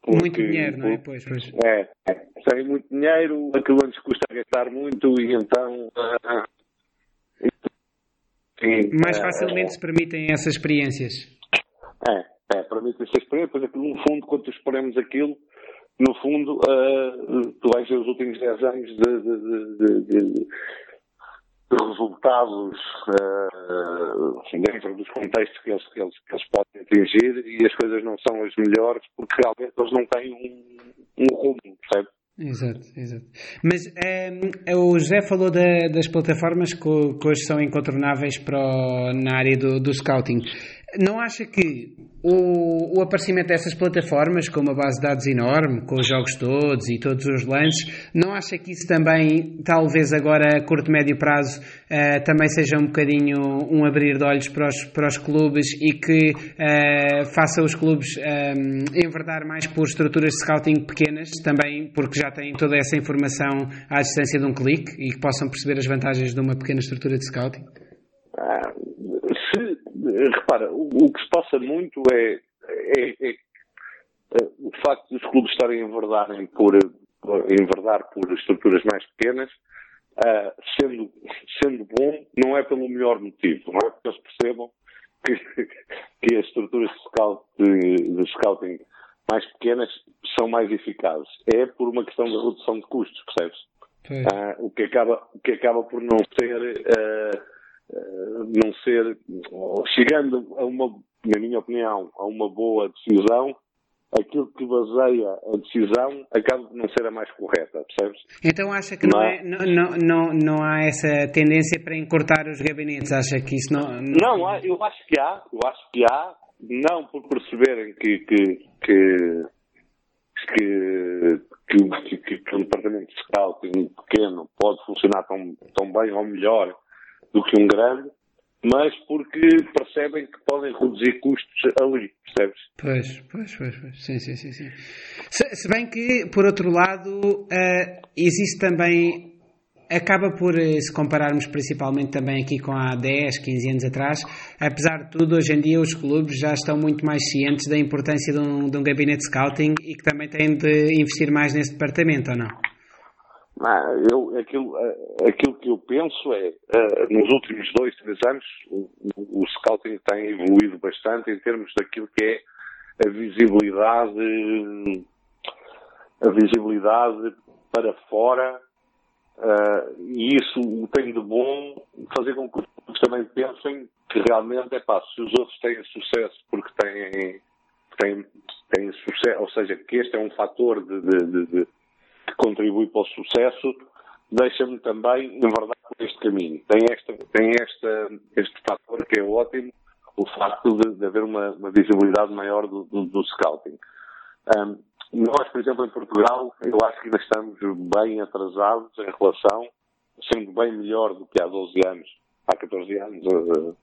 Porque, muito dinheiro, não é? Pois, pois. É, é, tem muito dinheiro, aquilo antes custa gastar muito e então. Uh, sim, Mais facilmente uh, se permitem essas experiências. É, é permitem essas experiências, pois aquilo, no fundo, quando esperamos aquilo, no fundo, uh, tu vais ver os últimos 10 anos de, de, de, de resultados uh, dentro dos contextos que eles, que, eles, que eles podem atingir e as coisas não são as melhores porque realmente eles não têm um, um rumo, percebe? Exato, exato. Mas um, ehm, o José falou da, das plataformas que, que, hoje são incontornáveis para o, na área do, do scouting. Não acha que o, o, aparecimento dessas plataformas, com uma base de dados enorme, com os jogos todos e todos os lances, não acha que isso também, talvez agora a curto, médio prazo, uh, também seja um bocadinho um abrir de olhos para os, para os clubes e que uh, faça os clubes um, eh, enverdar mais por estruturas de scouting pequenas, também porque já têm toda essa informação à distância de um clique e que possam perceber as vantagens de uma pequena estrutura de scouting? Ah, se repara, o, o, que se passa muito é, é, é, é, o facto dos clubes estarem a enverdarem por, enverdar por estruturas mais pequenas, uh, sendo, sendo bom, não é pelo melhor motivo, não é porque eles percebam que, que as estruturas de, scout, de, de scouting mais pequenas são mais eficazes. É por uma questão de redução de custos, percebes? Uh, o, que acaba, o que acaba por não ser uh, não ser, chegando a uma, na minha opinião, a uma boa decisão, aquilo que baseia a decisão acaba de não ser a mais correta, percebes? Então acha que não, é, não, não, não, não há essa tendência para encurtar os gabinetes? Acha que isso não... Não, não eu acho que há, eu acho que há, não por perceberem que, que, que que, que, que, que, um departamento fiscal pequeno pode funcionar tão, tão bem ou melhor do que um grande, mas porque percebem que podem reduzir custos ali, percebes? Pois, pois, pois, pois. sim, sim, sim. sim. Se, se bem que, por outro lado, uh, existe também acaba por, eh, se compararmos principalmente também aqui com há 10, 15 anos atrás, apesar de tudo, hoje em dia os clubes já estão muito mais cientes da importância de um, de um gabinete scouting e que também têm de investir mais nesse departamento, ou não? Eu, aquilo, eh, aquilo que eu penso é, uh, nos últimos dois, três anos, o, o, scouting tem evoluído bastante em termos daquilo que é a visibilidade, a visibilidade para fora, uh, e isso tem de bom fazer com que os também pensem que realmente é pá, se os outros têm sucesso porque têm, têm, têm sucesso, ou seja, que este é um fator de, de, de que contribui para o sucesso, deixa-me também enverdar por este caminho. Tem, esta, tem esta, este fator que é ótimo, o facto de, de haver uma, uma, visibilidade maior do, do, do scouting. Um, nós, por exemplo, em Portugal, eu acho que ainda estamos bem atrasados em relação, sendo bem melhor do que há 12 anos, há 14 anos, uh,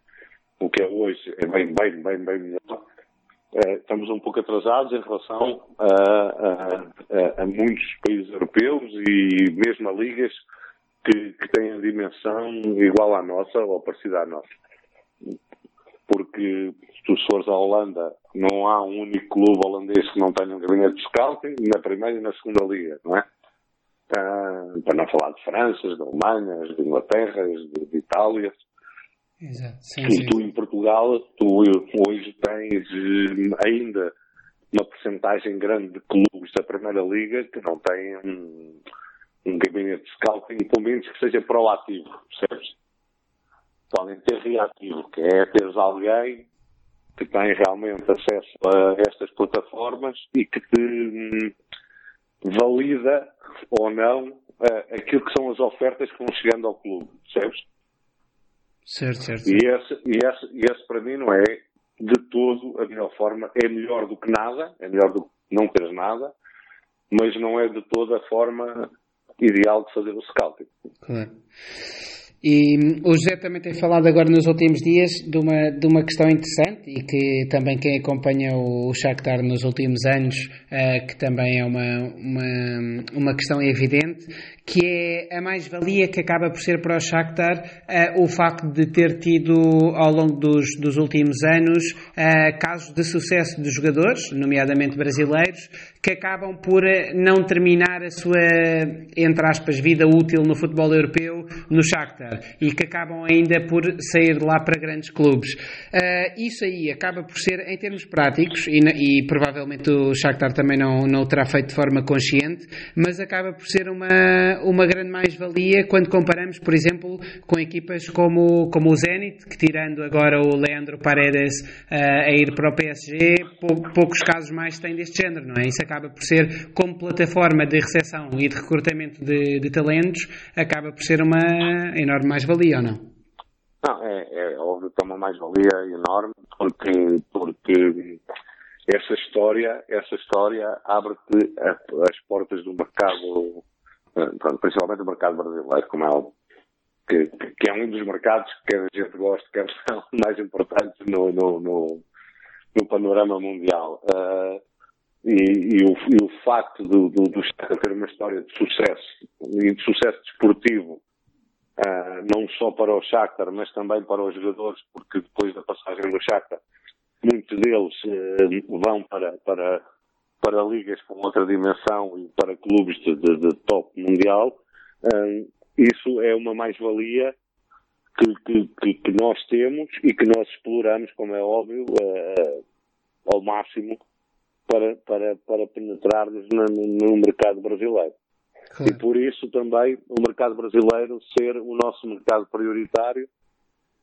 o que é hoje é bem, bem, bem, bem melhor. Eh, estamos um pouco atrasados em relação a, a, a, muitos países europeus e mesmo a ligas que, que, têm a dimensão igual à nossa ou parecida à nossa. Porque se tu fores à Holanda, não há um único clube holandês que não tenha um gabinete de scouting na primeira e na segunda liga, não é? Para não falar de França, de Alemanha, de Inglaterra, de, de Itália. Exato. Sim, e tu em Portugal, tu hoje tens eh, ainda uma porcentagem grande de clubes da Primeira Liga que não têm um, um gabinete de scouting, pelo menos que seja proativo, percebes? Podem ter reativo, que é teres alguém que tem realmente acesso a estas plataformas e que te hum, valida ou não uh, aquilo que são as ofertas que vão chegando ao clube, percebes? Certo, certo. E esse, e, esse, e esse para mim não é de todo a melhor forma. É melhor do que nada, é melhor do que não teres nada, mas não é de toda a forma ideal de fazer o scouting. Claro. E hum, o José também tem falado agora nos últimos dias de uma, de uma questão interessante e que também quem acompanha o Shakhtar nos últimos anos, uh, que também é uma, uma, uma questão evidente, que é a mais-valia que acaba por ser para o Shakhtar uh, o facto de ter tido ao longo dos, dos últimos anos uh, casos de sucesso de jogadores, nomeadamente brasileiros, que acabam por não terminar a sua, entre aspas, vida útil no futebol europeu no Shakhtar e que acabam ainda por sair de lá para grandes clubes. Uh, isso aí acaba por ser, em termos práticos, e, e, provavelmente o Shakhtar também não, não o terá feito de forma consciente, mas acaba por ser uma, uma grande mais-valia quando comparamos, por exemplo, com equipas como, como o Zenit, que tirando agora o Leandro Paredes uh, a ir para o PSG, pou, poucos casos mais têm deste género, não é? Isso acaba por ser, como plataforma de recepção e de recrutamento de, de talentos, acaba por ser uma enorme mais-valia, ou não? Não, é, é óbvio que é uma mais-valia enorme, porque, porque essa história, essa história abre-te as portas do mercado, eh, principalmente o mercado brasileiro, como é. Que, que, é um dos mercados que a gente gosta, que é mais importantes no, no, no, no panorama mundial. Uh, e, e, o, e, o, facto do, do, do ter uma história de sucesso, e de sucesso desportivo, uh, não só para o Shakhtar, mas também para os jogadores, porque depois da passagem do Shakhtar, muitos deles uh, vão para, para, para ligas com outra dimensão e para clubes de, de, de top mundial. Uh, isso é uma mais-valia que, que, que, nós temos e que nós exploramos, como é óbvio, ao máximo para, para, para penetrarmos no, no mercado brasileiro. Claro. E por isso também o mercado brasileiro ser o nosso mercado prioritário,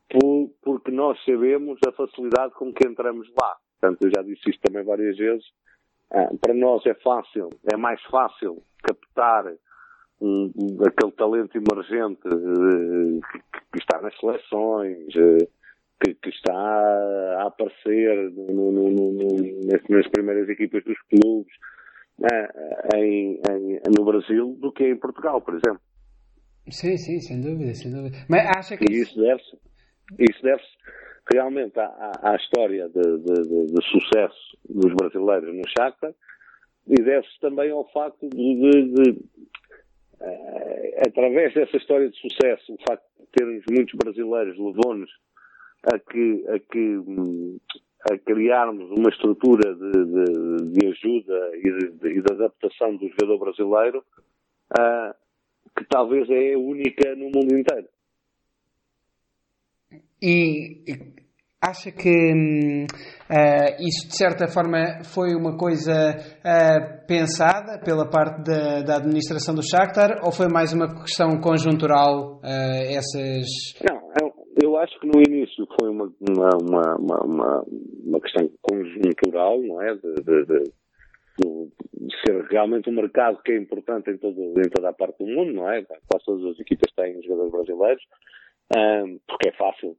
por, porque nós sabemos a facilidade com que entramos lá. Portanto, eu já disse isto também várias vezes. Ah, para nós é fácil, é mais fácil captar um, aquele talento emergente uh, que, está nas seleções, uh, que, que, está a aparecer no, no, no, nas primeiras equipas dos clubes em, em, no Brasil do que em Portugal, por exemplo. Sim, sim, sem dúvida, sem dúvida. Mas acha que e isso deve-se isso deve realmente à, à, à história de, de, de, de, sucesso dos brasileiros no Shakhtar e deve-se também ao facto de, uh, através dessa história de sucesso, o facto de termos muitos brasileiros levou-nos a que, a que a criarmos uma estrutura de, de, de ajuda e de, de, adaptação do jogador brasileiro uh, que talvez é única no mundo inteiro. E, e acha que uh, isso de certa forma foi uma coisa uh, pensada pela parte da, da, administração do Shakhtar ou foi mais uma questão conjuntural essas... Não, eu acho que no início foi uma, uma, uma, uma, uma questão conjuntural, não é? De, de, de, de, ser realmente um mercado que é importante em, todo, em toda a parte do mundo, não é? Quase todas as equipas têm jogadores brasileiros, um, porque é fácil,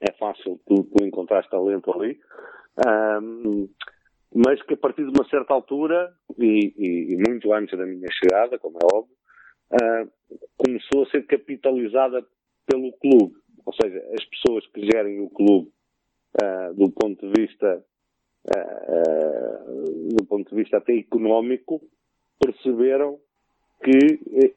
é fácil tu, tu encontrar talento ali. Um, mas que a partir de uma certa altura, e, e, e muito antes da minha chegada, como é óbvio, uh, começou a ser capitalizada pelo clube. Ou seja, as pessoas que gerem o clube uh, do ponto de vista uh, do ponto de vista até económico perceberam que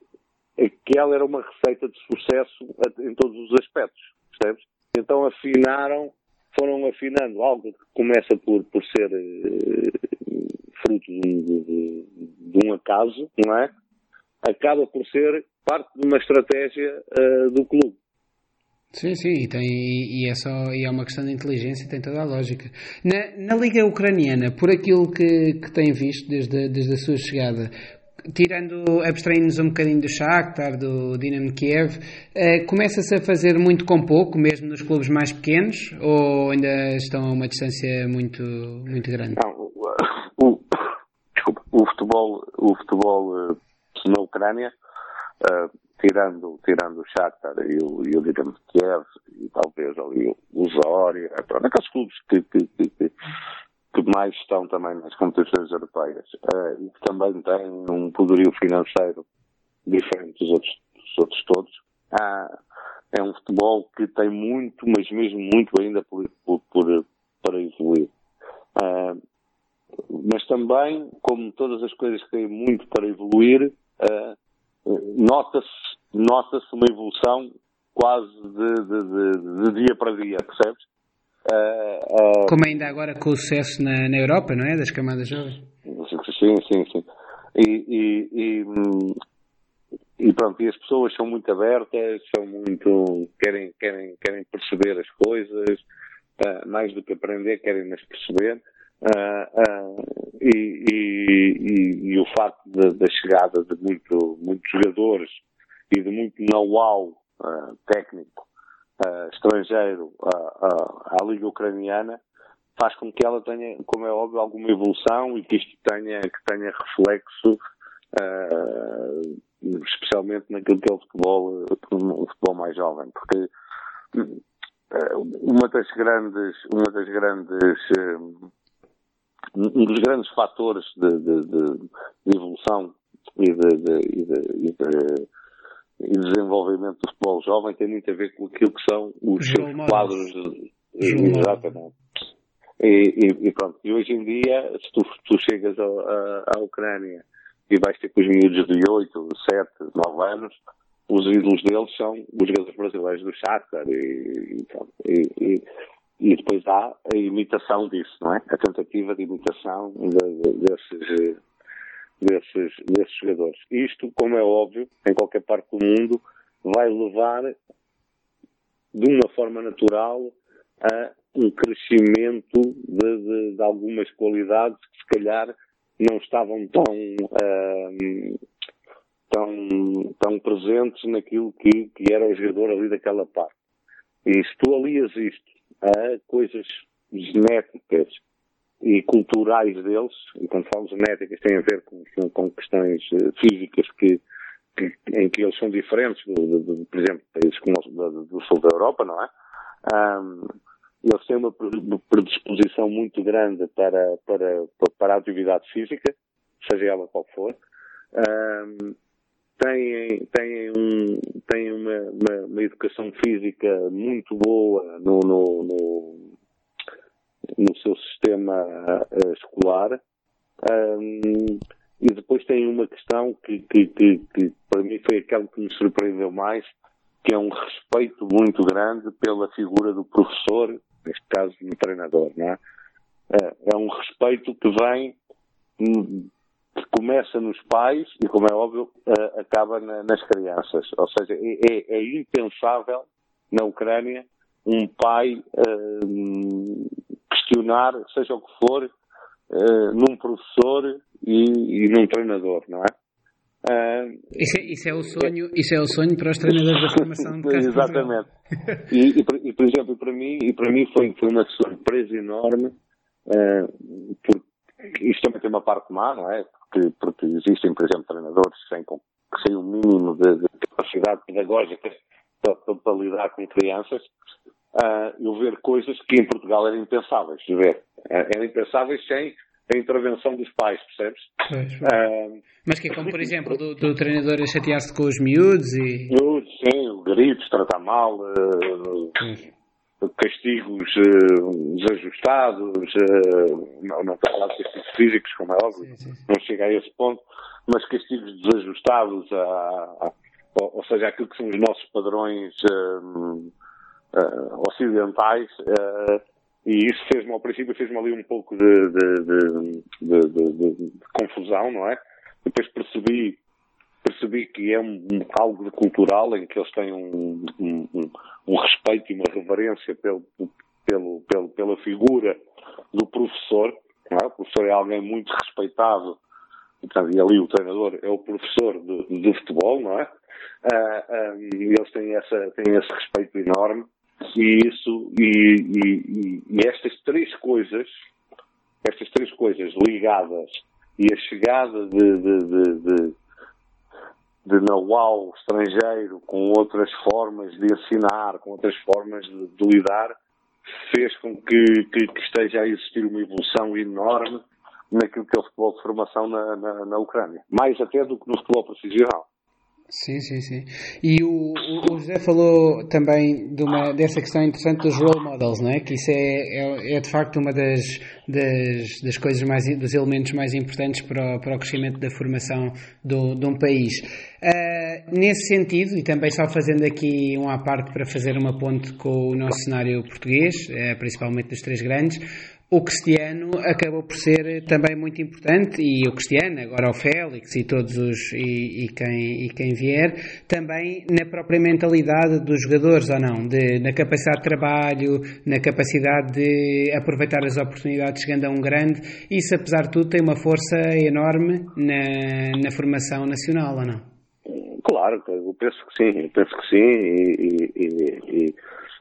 aquela era uma receita de sucesso em todos os aspectos, percebes? Então afinaram, foram afinando algo que começa por, por ser uh, fruto de, de, de, um acaso, não é? Acaba por ser parte de uma estratégia uh, do clube. Sim, sim, e, tem, e, é só, e é uma questão de inteligência, tem toda a lógica. Na, na Liga Ucraniana, por aquilo que, que tem visto desde, desde a sua chegada, tirando, abstraindo-nos um bocadinho do Shakhtar, do Dinamo Kiev, eh, começa-se a fazer muito com pouco, mesmo nos clubes mais pequenos, ou ainda estão a uma distância muito, muito grande? Não, o, o, desculpa, o futebol, o futebol uh, na Ucrânia uh, tirando, tirando o Shakhtar e o, e o Dinamo Kiev e talvez ali o, o Zória, pronto, aqueles clubes que, que, que, que, mais estão também nas competições europeias uh, e que também têm um poderio financeiro diferente dos outros, dos outros todos. Uh, é um futebol que tem muito, mas mesmo muito ainda por, por, por para evoluir. Uh, mas também, como todas as coisas que têm muito para evoluir, uh, nota-se nota uma evolução quase de, de, de, de, dia para dia, percebes? Uh, uh, Como ainda agora com o sucesso na, na Europa, não é? Das camadas jovens. Sim, sim, sim. E, e, e, e, pronto, e as pessoas são muito abertas, são muito. querem, querem, querem perceber as coisas, uh, mais do que aprender, querem-nas perceber. Uh, uh, e, e, e, o facto da chegada de muito, muitos jogadores e de muito know-how uh, técnico estrangeiro à Liga Ucraniana faz com que ela tenha, como é óbvio, alguma evolução e que isto tenha, que tenha reflexo especialmente naquilo que é o futebol, o futebol mais jovem, porque uma das grandes, uma das grandes um dos grandes fatores de, de, de, de evolução e de, desenvolvimento do futebol jovem tem muito a ver com aquilo que são os seus quadros. Exatamente. E, e, e, pronto, e hoje em dia, se tu, tu chegas à Ucrânia e vais ter com os miúdos de 8, 7, 9 anos, os ídolos deles são os jogadores brasileiros do Shakhtar e, e, e, e depois há a imitação disso, não é? A tentativa de imitação de, de, desses, desses, desses jogadores. Isto, como é óbvio, em qualquer parte do mundo, vai levar de uma forma natural a um crescimento de, de, de algumas qualidades que se calhar não estavam tão, uh, tão, tão presentes naquilo que, que era o jogador ali daquela parte. E se tu alias isto a coisas genéticas e culturais deles, e quando falo genéticas tem a ver com, com, questões uh, físicas que, que, em que eles são diferentes, do, do, do por exemplo, países como do, do, sul da Europa, não é? Um, eles têm uma predisposição muito grande para, para, para a atividade física, seja ela qual for. Um, têm, têm, um, têm uma, uma, uma, educação física muito boa no, no, no, no seu sistema uh, escolar. Um, e depois tem uma questão que, que, que, que, para mim foi aquela que me surpreendeu mais, que é um respeito muito grande pela figura do professor, neste caso do treinador, não é? É, é um respeito que vem começa nos pais e, como é óbvio, uh, acaba na, nas crianças. Ou seja, é, é, é, impensável na Ucrânia um pai uh, questionar, seja o que for, uh, num professor e, e, num treinador, não é? Isso, é, isso, é, o sonho, isso é o sonho para os treinadores da formação de Exatamente. E, e, e, por exemplo, para mim, e para mim foi, foi uma surpresa enorme, porque isto também tem uma parte má, não é? Porque, porque existem, por exemplo, treinadores sem, sem o um mínimo de, de, capacidade pedagógica para, para, para, lidar com crianças. Uh, eu ver coisas que em Portugal eram impensáveis de ver. Uh, eram impensáveis sem a intervenção dos pais, percebes? Uh, Mas que é como, por exemplo, do, do treinador a chatear-se com os miúdos e... Miúdos, sim, gritos, tratar mal, uh, castigos uh, desajustados, uh, não, não estou a falar de castigos físicos, como é óbvio, sim, sim. não chega a esse ponto, mas castigos desajustados, a, a, ou, ou, seja, aquilo que são os nossos padrões uh, ocidentais, e isso fez-me, ao princípio, fez-me ali um pouco de, de, de, de, confusão, não é? Depois percebi percebi que é um, um, algo cultural em que eles têm um, um, respeito e uma reverência pelo, pelo, pelo, pela figura do professor. É? O professor é alguém muito respeitado e ali o treinador é o professor de, de futebol, não é? Um, e eles têm, essa, têm esse respeito enorme e isso e, e, e, estas três coisas estas três coisas ligadas e a chegada de, de, de, de, know-how estrangeiro com outras formas de ensinar, com outras formas de, de lidar, fez com que, que, que, esteja a existir uma evolução enorme naquilo que é o futebol de formação na, na, na Ucrânia. Mais até do que no futebol profissional. Sim, sim, sim. E o, o José falou também de uma, dessa questão interessante dos role models, não é? Que isso é, é, é de facto uma das, das, das coisas mais, dos elementos mais importantes para o, para o crescimento da formação do, de um país. Uh, nesse sentido, e também só fazendo aqui um à parte para fazer uma ponte com o nosso cenário português, uh, principalmente dos três grandes, o Cristiano acabou por ser também muito importante e o Cristiano, agora o Félix e todos os e, e, quem, e quem vier, também na própria mentalidade dos jogadores ou não, de, na capacidade de trabalho, na capacidade de aproveitar as oportunidades chegando a um grande, isso apesar de tudo tem uma força enorme na, na formação nacional ou não? Claro, eu penso que sim, eu penso que sim e, e,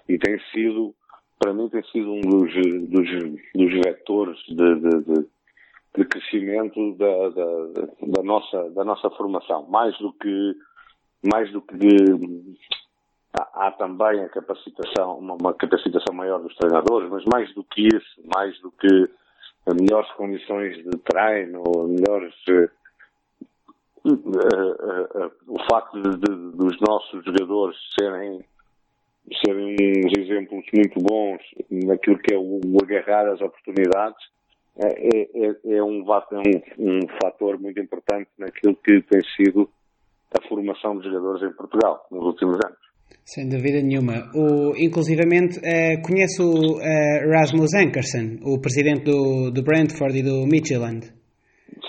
e tem sido para mim tem sido um dos, dos, dos vetores de, de, de, de crescimento da, da, da, nossa, da nossa formação. Mais do que, mais do que de, há, há, também a capacitação, uma, uma, capacitação maior dos treinadores, mas mais do que isso, mais do que melhores condições de treino, melhores. Uh, uh, uh, o facto de, de, dos nossos jogadores serem serem uns exemplos muito bons naquilo que é o, o agarrar as oportunidades, é, é, é, é um, um, um fator muito importante naquilo que tem sido a formação de jogadores em Portugal nos últimos anos. Sem dúvida nenhuma. O, inclusivamente, uh, conhece o uh, Rasmus Ankersen, o presidente do, do Brentford e do Midtjylland?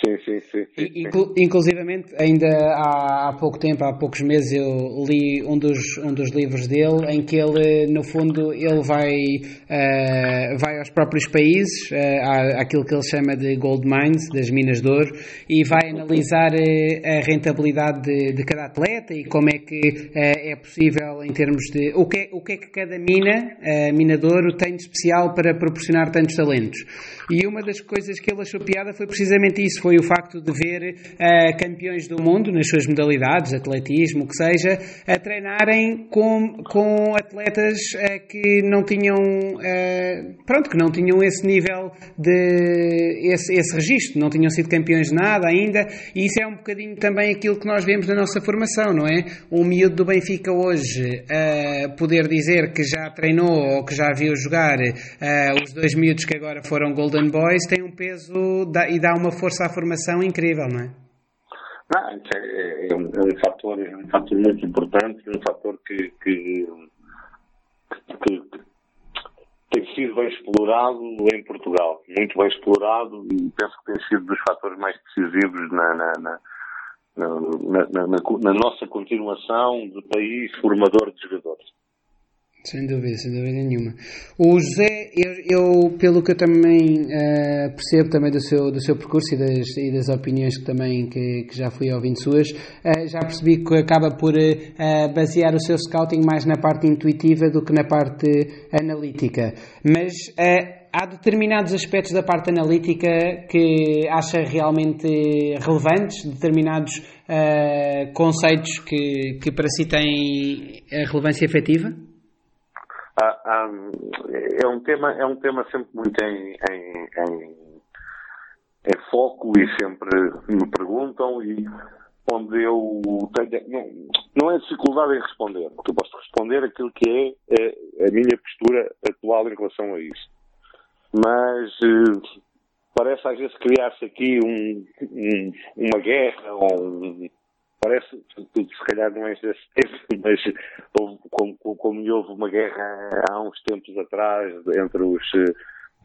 Sim, sim, sim. sim, Inclu inclusivamente, ainda há, há, pouco tempo, há poucos meses, eu li um dos, um dos livros dele em que ele, no fundo, ele vai, uh, vai aos próprios países, uh, àquilo que ele chama de gold mines, das minas de ouro, e vai analisar uh, a rentabilidade de, de, cada atleta e como é que é possível em termos de... O que é, o que, é que cada mina, mina de ouro, tem de especial para proporcionar tantos talentos. E uma das coisas que ele achou piada foi precisamente isso, foi o facto de ver uh, campeões do mundo nas suas modalidades, atletismo, o que seja, a treinarem com, com atletas uh, que não tinham, uh, pronto, que não tinham esse nível de, esse, esse registro, não tinham sido campeões de nada ainda, e isso é um bocadinho também aquilo que nós vemos na nossa formação, não é? Um miúdo do Benfica hoje poder dizer que já treinou ou que já viu jogar os dois miúdos que agora foram Golden Boys tem um peso e dá uma força à formação incrível, não é? Não, é, é, um, é, um, fator, é um fator muito importante, um fator que, que, que, que tem sido bem explorado em Portugal, muito bem explorado e penso que tem sido dos fatores mais decisivos na, na, na, na, na nossa continuação de país formador de jogadores. Sem dúvida, sem dúvida nenhuma. O José, eu, eu pelo que eu também uh, percebo também do seu, do seu percurso e das, e das opiniões que também que, que já fui ouvindo suas, uh, já percebi que acaba por uh, basear o seu scouting mais na parte intuitiva do que na parte analítica. Mas há determinados aspectos da parte analítica que acha realmente relevantes, determinados conceitos que, que para si têm relevância efetiva? Ah, ah, é um tema é um tema sempre muito em, em, em, em, foco e sempre me perguntam e onde eu tenho não, não é dificuldade em responder eu posso responder aquilo que é, é a minha postura atual em relação a isso mas eh, parece às vezes criar-se aqui um, um, uma guerra ou um, parece, se calhar não é desse tempo, mas como, como houve uma guerra há uns tempos atrás entre os,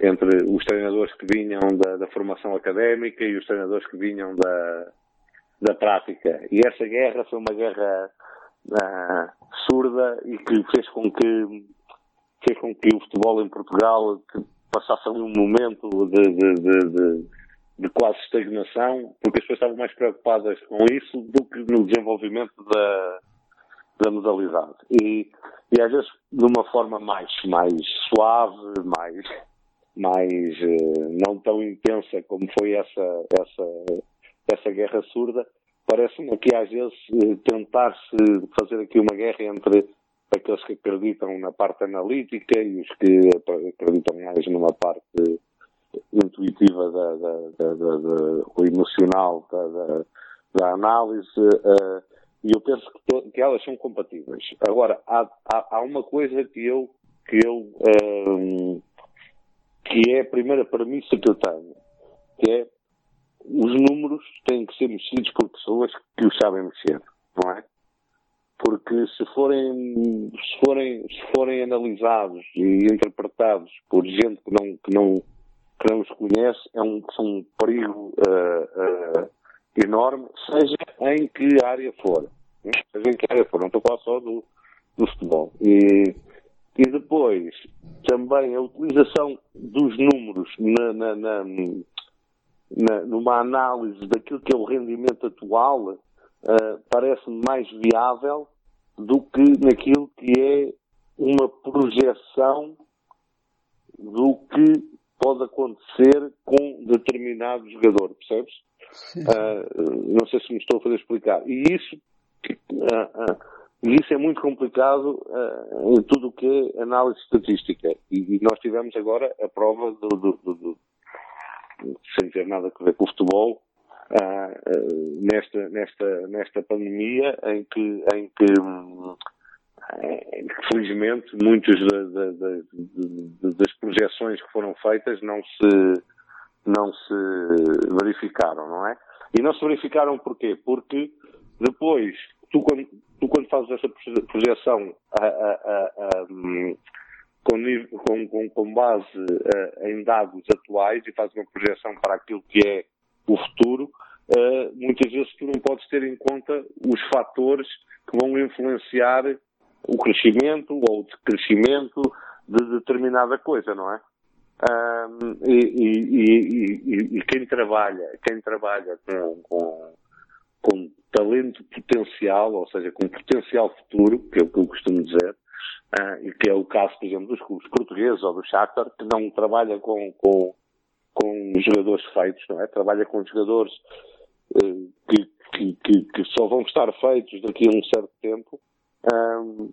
entre os treinadores que vinham da, da formação académica e os treinadores que vinham da, da prática. E essa guerra foi uma guerra uh, surda e que fez com que fez com que o futebol em Portugal passasse ali um momento de, de, de, de, quase estagnação, porque as pessoas estavam mais preocupadas com isso do que no desenvolvimento da, da modalidade. E, e às vezes de uma forma mais, mais suave, mais, mais uh, não tão intensa como foi essa, essa, essa guerra surda, parece-me que às vezes uh, tentar-se fazer aqui uma guerra entre aqueles que acreditam na parte analítica e os que acreditam mais numa parte intuitiva da, da, da, da, ou emocional da, análise. Uh, e eu penso que, que, elas são compatíveis. Agora, há, há, há, uma coisa que eu, que eu, um, que é a primeira premissa que eu tenho, que é os números têm que ser mexidos por pessoas que os sabem mexer, não é? Porque se forem, se forem, se forem analisados e interpretados por gente que não, que não, que não os conhece, é um, são um perigo uh, uh, enorme, seja em que área for. Seja em que área for, não estou a falar só do, do futebol. E, e depois, também a utilização dos números na, na, na, na numa análise daquilo que é o rendimento atual uh, parece-me mais viável do que naquilo que é uma projeção do que pode acontecer com determinado jogador, percebes? Uh, não sei se me estou a fazer explicar. E isso, uh, uh, isso é muito complicado em tudo o que é análise estatística. E, e, nós tivemos agora a prova do, do, do, do sem ter nada a ver com o futebol, nesta, nesta, nesta pandemia em que, em que felizmente muitas das projeções que foram feitas não se não se verificaram, não é? E não se verificaram porquê? Porque depois, tu quando, tu, quando fazes essa projeção a, a, a, com, com, com, base em dados atuais e fazes uma projeção para aquilo que é o futuro, uh, muitas vezes tu não podes ter em conta os fatores que vão influenciar o crescimento ou o decrescimento de determinada coisa, não é? E, e, e, e, quem trabalha, quem trabalha com, com, com, talento potencial, ou seja, com potencial futuro, que é o que eu costumo dizer, uh, e que é o caso, por exemplo, dos clubes portugueses ou do Shakhtar, que não trabalha com, com, com jogadores feitos, não é? Trabalha com jogadores uh, que, que, que, que, só vão estar feitos daqui a um certo tempo. Um,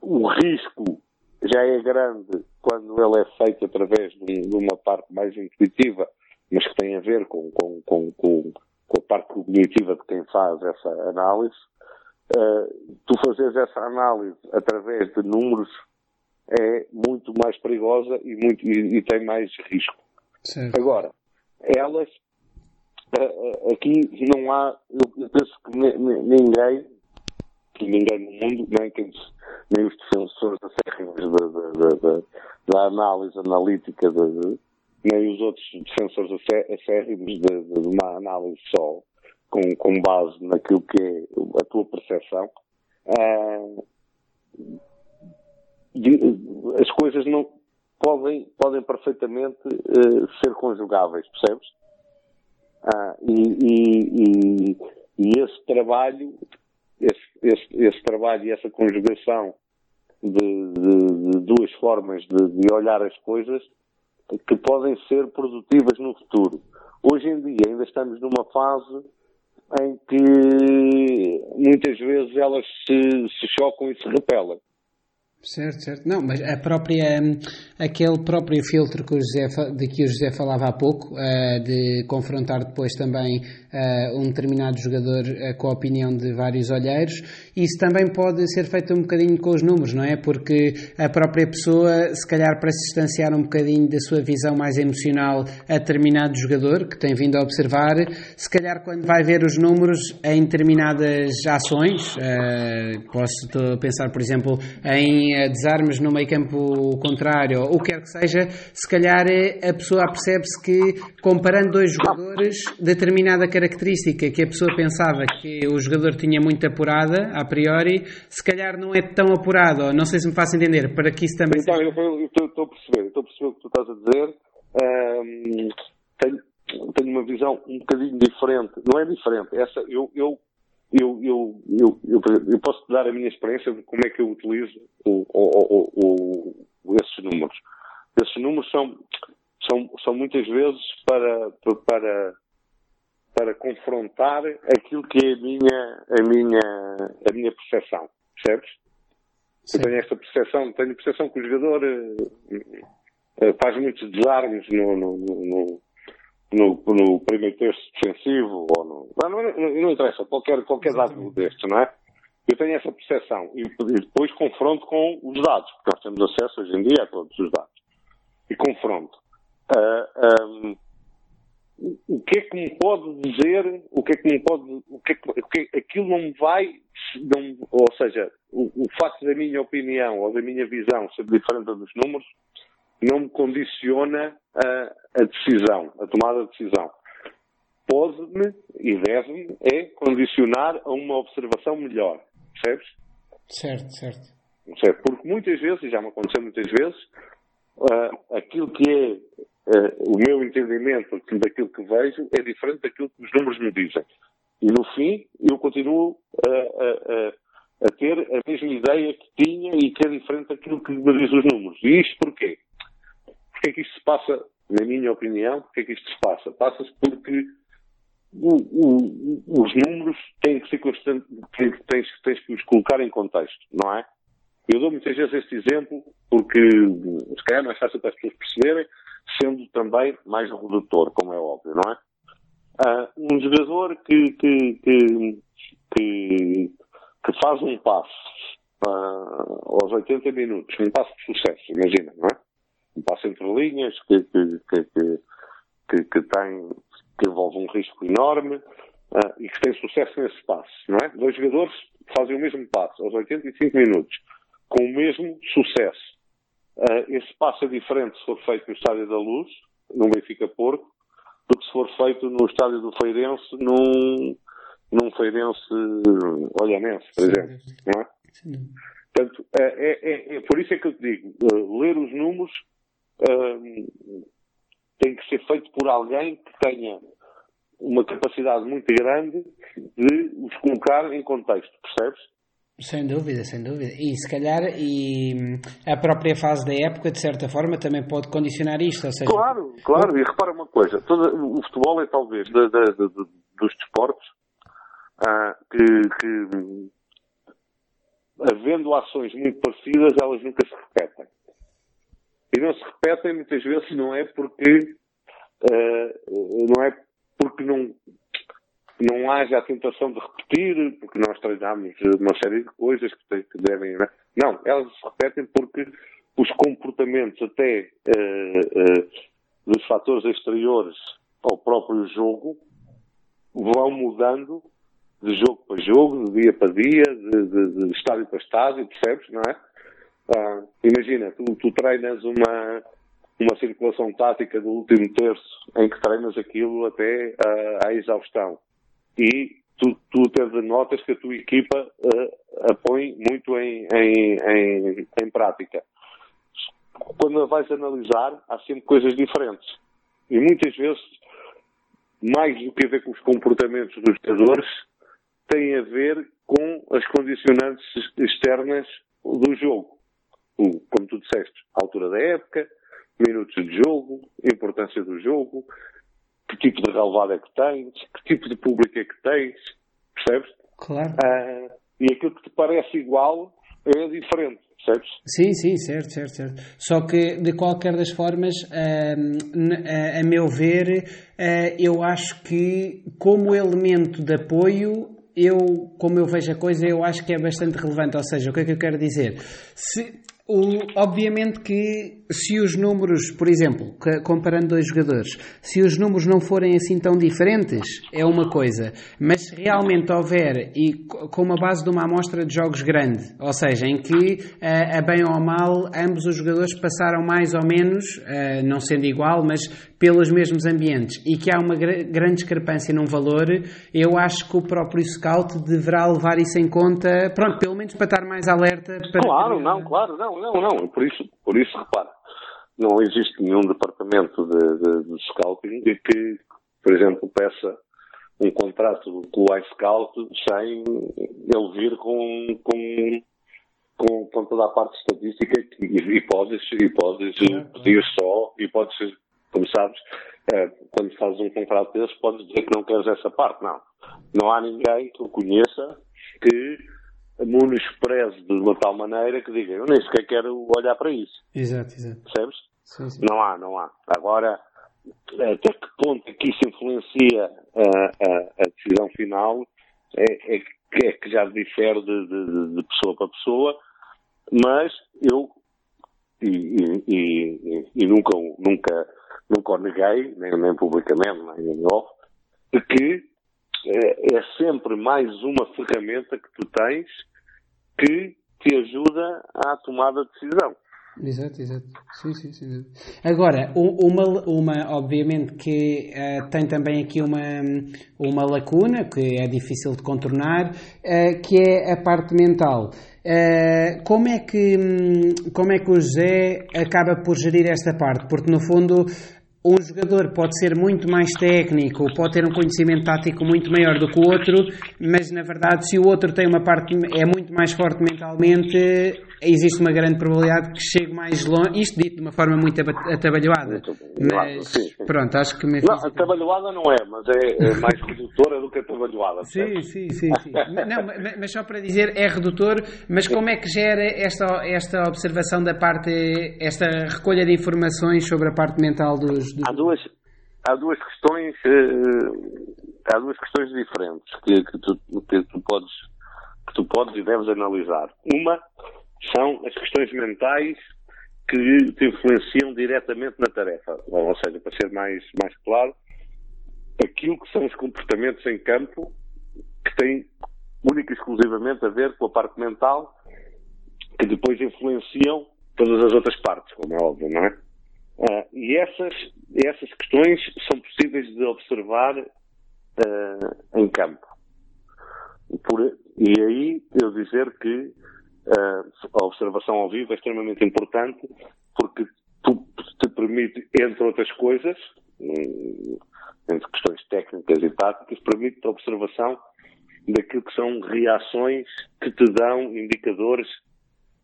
o risco já é grande quando ele é feito através de, uma parte mais intuitiva, mas que tem a ver com, com, com, com, a parte cognitiva de quem faz essa análise. Uh, tu fazes essa análise através de números é muito mais perigosa e, muito, e, e tem mais risco. Certo. Agora, elas, uh, aqui não há, eu penso que ninguém, que ninguém no mundo, nem quem nem os defensores acérrimos da, da, da, da, análise analítica, de, nem os outros defensores acérrimos de, de uma análise só, com, com base naquilo que é a tua percepção, uh, as coisas não podem, podem perfeitamente uh, ser conjugáveis, percebes? Uh, e, e, e, e esse trabalho esse, esse, esse trabalho e essa conjugação de, de, de duas formas de, de, olhar as coisas que podem ser produtivas no futuro. Hoje em dia ainda estamos numa fase em que muitas vezes elas se, se chocam e se repelam. Certo, certo. Não, mas a própria, aquele próprio filtro que o José, de que o José falava há pouco, uh, de confrontar depois também uh, um determinado jogador uh, com a opinião de vários olheiros, isso também pode ser feito um bocadinho com os números, não é? Porque a própria pessoa, se calhar para se distanciar um bocadinho da sua visão mais emocional a determinado jogador, que tem vindo a observar, se calhar quando vai ver os números em determinadas ações, posso pensar, por exemplo, em ganha desarmes no meio campo contrário, ou o que quer que seja, se calhar a pessoa percebe-se que, comparando dois jogadores, determinada característica que a pessoa pensava que o jogador tinha muito apurada, a priori, se calhar não é tão apurado. Não sei se me faço entender, para que isso também então, seja... eu estou a perceber, estou a perceber o que tu estás a dizer. Um, tenho, tenho uma visão um bocadinho diferente. Não é diferente. Essa, eu, eu eu, eu, eu, eu, posso dar a minha experiência de como é que eu utilizo o, o, o, esses números. Esses números são, são, são muitas vezes para, para, para confrontar aquilo que é a minha, a minha, a minha percepção. Percebes? Eu tenho esta percepção, tenho a percepção que o jogador uh, faz muitos desarmes no, no, no, no, no primeiro terço defensivo ou no. Não, não, não interessa, qualquer, qualquer dado deste, não é? Eu tenho essa percepção e, e depois confronto com os dados, porque nós temos acesso hoje em dia a todos os dados. E confronto. Uh, ah, um, o que é que me pode dizer, o que é que me pode, o que é que, o que é, aquilo não me vai, não, ou seja, o, o facto da minha opinião ou da minha visão ser diferente dos números, não me condiciona a, a decisão, a tomada de decisão. Pode-me e deve-me é condicionar a uma observação melhor. Percebes? Certo, certo. certo. Porque muitas vezes, e já me aconteceu muitas vezes, uh, aquilo que é uh, o meu entendimento daquilo que vejo é diferente daquilo que os números me dizem. E no fim, eu continuo a, a, a, ter a mesma ideia que tinha e que é diferente daquilo que me diz os números. E isto porquê? Porquê é que isto se passa, na minha opinião, porquê é que isto se passa? Passa-se porque o, o, os números têm que ser constantes, tens, tens que os colocar em contexto, não é? Eu dou muitas vezes este exemplo porque se calhar é mais fácil para as pessoas perceberem, sendo também mais redutor, como é óbvio, não é? Uh, um jogador que, que, que, que, faz um passo uh, aos 80 minutos, um passo de sucesso, imagina, não é? Um passo entre linhas que, que, que, que, que, tem, que envolve um risco enorme uh, e que tem sucesso nesse passo, não é? Dois jogadores fazem o mesmo passo aos 85 minutos, com o mesmo sucesso. Uh, esse passo é diferente se for feito no Estádio da Luz, no Benfica Porto, do que se for feito no Estádio do Feirense, num, num Feirense Olhanense, por exemplo. Não é? Portanto, é, é, é, é, por isso é que eu te digo, uh, ler os números tem que ser feito por alguém que tenha uma capacidade muito grande de os colocar em contexto, percebes? Sem dúvida, sem dúvida. E se calhar e hum, a própria fase da época, de certa forma, também pode condicionar isto. Seja... Claro, claro. E repara uma coisa: todo, o futebol é talvez de, de, de, dos desportos ah, que, que, havendo ações muito parecidas, elas nunca se repetem. E não se repetem muitas vezes não é porque uh, não é porque não, não haja a tentação de repetir, porque nós treinamos uma série de coisas que, devem. Não, elas se repetem porque os comportamentos até uh, uh, dos fatores exteriores ao próprio jogo vão mudando de jogo para jogo, de dia para dia, de, de, de estádio para estádio, percebes, não é? Ah, imagina, tu, tu treinas uma, uma circulação tática do último terço em que treinas aquilo até uh, à exaustão. E tu, tu notas que a tua equipa uh, a põe muito em, em, em, em prática. Quando a vais analisar, há sempre coisas diferentes. E muitas vezes, mais do que a ver com os comportamentos dos jogadores, tem a ver com as condicionantes externas do jogo como tu disseste, altura da época, minutos de jogo, importância do jogo, que tipo de relevado é que tens, que tipo de público é que tens, percebes? Claro. Ah, e aquilo que te parece igual é diferente, percebes? Sim, sim, certo, certo, certo. Só que, de qualquer das formas, a, a, a meu ver, eu acho que, como elemento de apoio, eu, como eu vejo a coisa, eu acho que é bastante relevante. Ou seja, o que é que eu quero dizer? Se, o, obviamente que se os números, por exemplo, comparando dois jogadores, se os números não forem assim tão diferentes, é uma coisa. Mas se realmente houver, e com uma base de uma amostra de jogos grande, ou seja, em que, a bem ou a mal, ambos os jogadores passaram mais ou menos, não sendo igual, mas pelos mesmos ambientes, e que há uma grande discrepância num valor, eu acho que o próprio scout deverá levar isso em conta, pronto, pelo menos para estar mais alerta. Para claro, não, claro, não, não, não. Por isso, por isso repara, não existe nenhum departamento de, de, de scouting que, por exemplo, peça um contrato com o iScout sem ele vir com, com, com, com toda a parte estatística e, e podes, e podes pedir só, e podes, como sabes, é, quando fazes um contrato desses, podes dizer que não queres essa parte. Não. Não há ninguém que o conheça que menospreze de uma tal maneira que diga eu nem sequer quero olhar para isso. Exato, exato. Percebes? Sim, sim. Não há, não há. Agora, até que ponto é que isso influencia a, a, a decisão final é, é, é, que já difere de, de, de, pessoa para pessoa, mas eu e, e, e, e nunca, nunca, nunca o neguei, nem, nem publicamente, nem em off, de que é, é sempre mais uma ferramenta que tu tens que te ajuda à tomada de decisão. Exato, exato. Sim, sim, sim. Agora, uma, uma obviamente que uh, tem também aqui uma, uma lacuna que é difícil de contornar, uh, que é a parte mental. Uh, como, é que, hum, como é que o José acaba por gerir esta parte? Porque, no fundo, um jogador pode ser muito mais técnico, pode ter um conhecimento tático muito maior do que o outro, mas na verdade, se o outro tem uma parte é muito mais forte mentalmente, existe uma grande probabilidade que chegue mais longe. Isto dito de uma forma muito atabalhoada. Mas sim, sim. pronto, acho que me Não, atabalhoada não é, mas é, é mais redutora do que atabalhoada. Sim, sim, sim, sim. não, mas só para dizer, é redutor, mas como é que gera esta, esta observação da parte, esta recolha de informações sobre a parte mental dos, Há duas, há duas questões, uh, há duas questões diferentes que, que, tu, que, tu podes, que tu podes e deves analisar. Uma são as questões mentais que te influenciam diretamente na tarefa. Ou seja, para ser mais, mais claro, aquilo que são os comportamentos em campo que têm única e exclusivamente a ver com a parte mental que depois influenciam todas as outras partes, como é óbvio, não é? Uh, e essas, essas questões são possíveis de observar uh, em campo. Por, e aí eu dizer que a observação ao vivo é extremamente importante porque tu, te permite, entre outras coisas, um, entre questões técnicas e táticas, permite a observação daquilo que são reações que te dão indicadores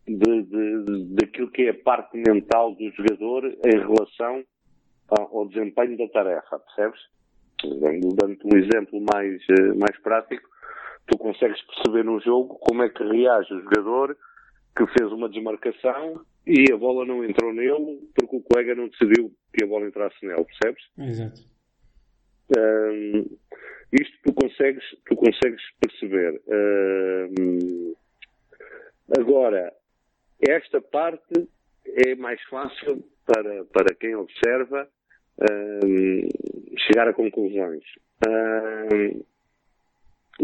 de, de, daquilo que é a parte mental do jogador em relação ao, desempenho da tarefa, percebes? Dando-te um exemplo mais, eh, mais prático, tu consegues perceber no jogo como é que reage o jogador que fez uma desmarcação e a bola não entrou nele porque o colega não decidiu que a bola entrasse nele, percebes? Exato. Um, isto tu consegues, tu consegues perceber. Um, agora, esta parte é mais fácil para, para quem observa uh, chegar a conclusões. Uh,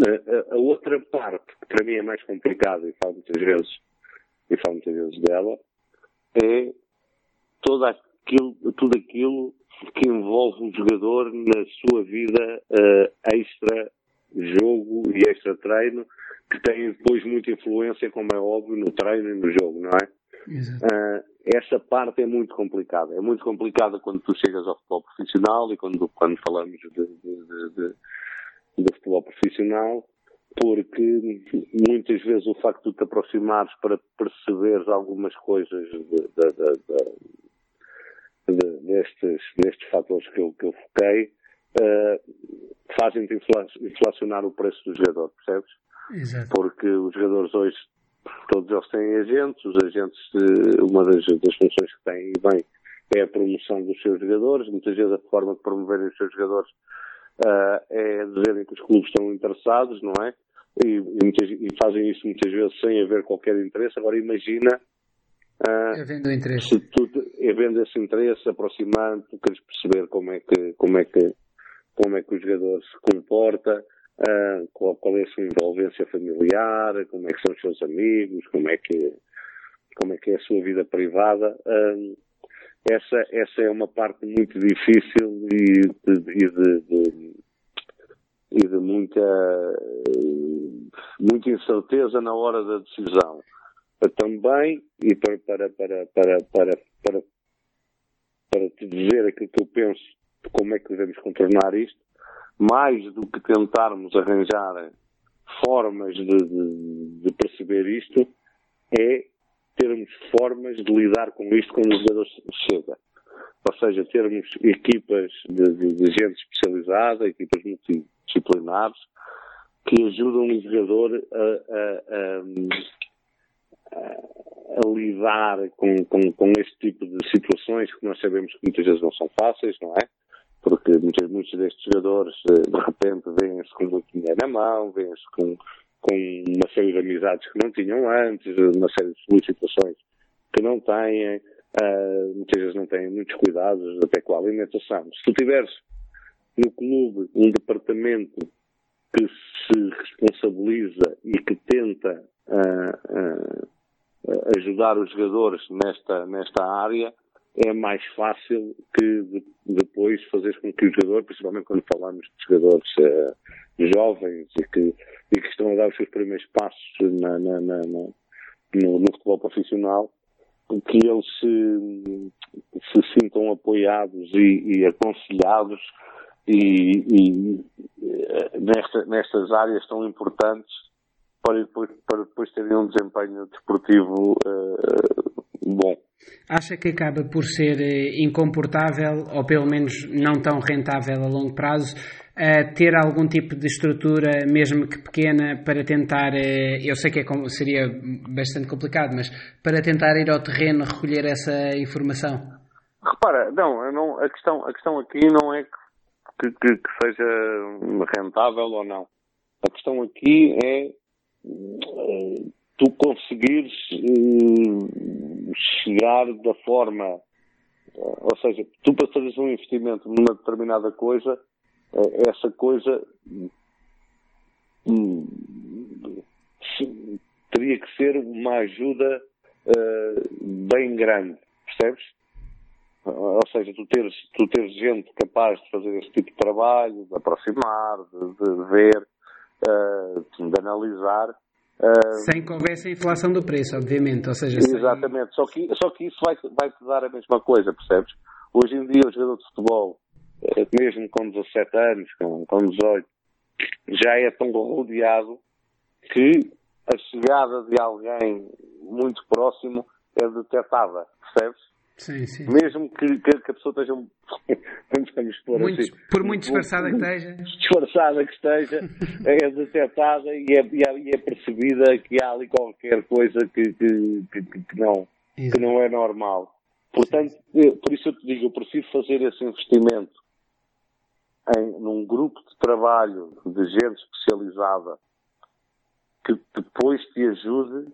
a, a, outra parte, que para mim é mais complicada e falo muitas vezes, e falo muitas vezes dela, é todo aquilo, tudo aquilo que envolve o jogador na sua vida uh, extra jogo e extra treino que têm depois muita influência, como é óbvio, no treino e no jogo, não é? Uh, essa parte é muito complicada. É muito complicada quando tu chegas ao futebol profissional e quando, quando falamos de, de, de, de futebol profissional, porque muitas vezes o facto de te aproximares para perceberes algumas coisas de, destes, destes fatores que eu, que eu foquei uh, fazem-te inflacionar o preço do jogador, percebes? Exato. Porque os jogadores hoje, todos eles têm agentes, os agentes, uma das, das funções que têm e bem é a promoção dos seus jogadores, muitas vezes a forma de promoverem os seus jogadores uh, é dizerem que os clubes estão interessados, não é? E, e, e, fazem isso muitas vezes sem haver qualquer interesse. Agora imagina uh, Havendo interesse. Se tu, é vendo esse interesse, aproximando, tu queres perceber como é que, como é que, como é que o jogador se comporta, uh, qual, qual, é a sua envolvência familiar, como é que são os seus amigos, como é que, como é que é a sua vida privada. Uh, essa, essa é uma parte muito difícil e de, de, de, de muita, muita incerteza na hora da decisão. Também, e para, para, para, para, para, para, para te dizer aquilo que eu penso de como é que devemos contornar isto, mais do que tentarmos arranjar formas de, de, de perceber isto, é termos formas de lidar com isto quando o jogador chega. Ou seja, termos equipas de, de, de gente especializada, equipas multidisciplinares, que ajudam o jogador a, a, a, a lidar com, com, com, este tipo de situações que nós sabemos que muitas vezes não são fáceis, não é? Porque muitos, destes jogadores eh, de repente vêm-se com dinheiro na mão, vêm-se com com uma série de amizades que não tinham antes, uma série de solicitações que não têm, uh, muitas vezes não têm muitos cuidados até com a alimentação. Se tu tiveres no clube um departamento que se responsabiliza e que tenta uh, uh, ajudar os jogadores nesta, nesta área, é mais fácil que de, depois fazer com que o jogador, principalmente quando falamos de jogadores jovens e que, e que estão a dar os seus primeiros passos na, na, na, no, no, futebol profissional, que eles se, se sintam apoiados e, e aconselhados e, e eh, nesta, nestas áreas tão importantes para depois, para depois terem um desempenho desportivo uh, bom. Acha que acaba por ser eh, incomportável, ou pelo menos não tão rentável a longo prazo, uh, ter algum tipo de estrutura, mesmo que pequena, para tentar, uh, eu sei que é, seria bastante complicado, mas para tentar ir ao terreno recolher essa informação? Repara, não, não a, questão, a questão aqui não é que, que, que seja rentável ou não. A questão aqui é tu conseguires uh, chegar da forma, uh, ou seja, tu para fazeres um investimento numa determinada coisa, uh, essa coisa hum, teria que ser uma ajuda bem grande, percebes? Ou seja, tu teres, tu teres gente capaz de fazer este tipo de trabalho, de aproximar, de, de ver, de analisar, Sem houvesse a inflação do preço, obviamente. Ou seja, exatamente. Só, que, só que isso vai, vai te dar a mesma coisa, percebes? Hoje em dia, o jogador de futebol, eh, mesmo com 17 anos, com, com 18, já é tão rodeado que a chegada de alguém muito próximo é detectada, percebes? Sim, sim. Mesmo que, que, que a pessoa esteja. Vamos expor muito, assim. Por muito disfarçada que esteja. Disfarçada que esteja, é detectada e é, e é, e é percebida que há ali qualquer coisa que, que, que, não, que não é normal. Portanto, por isso eu te digo, eu prefiro fazer esse investimento em, num grupo de trabalho de gente especializada que depois te ajude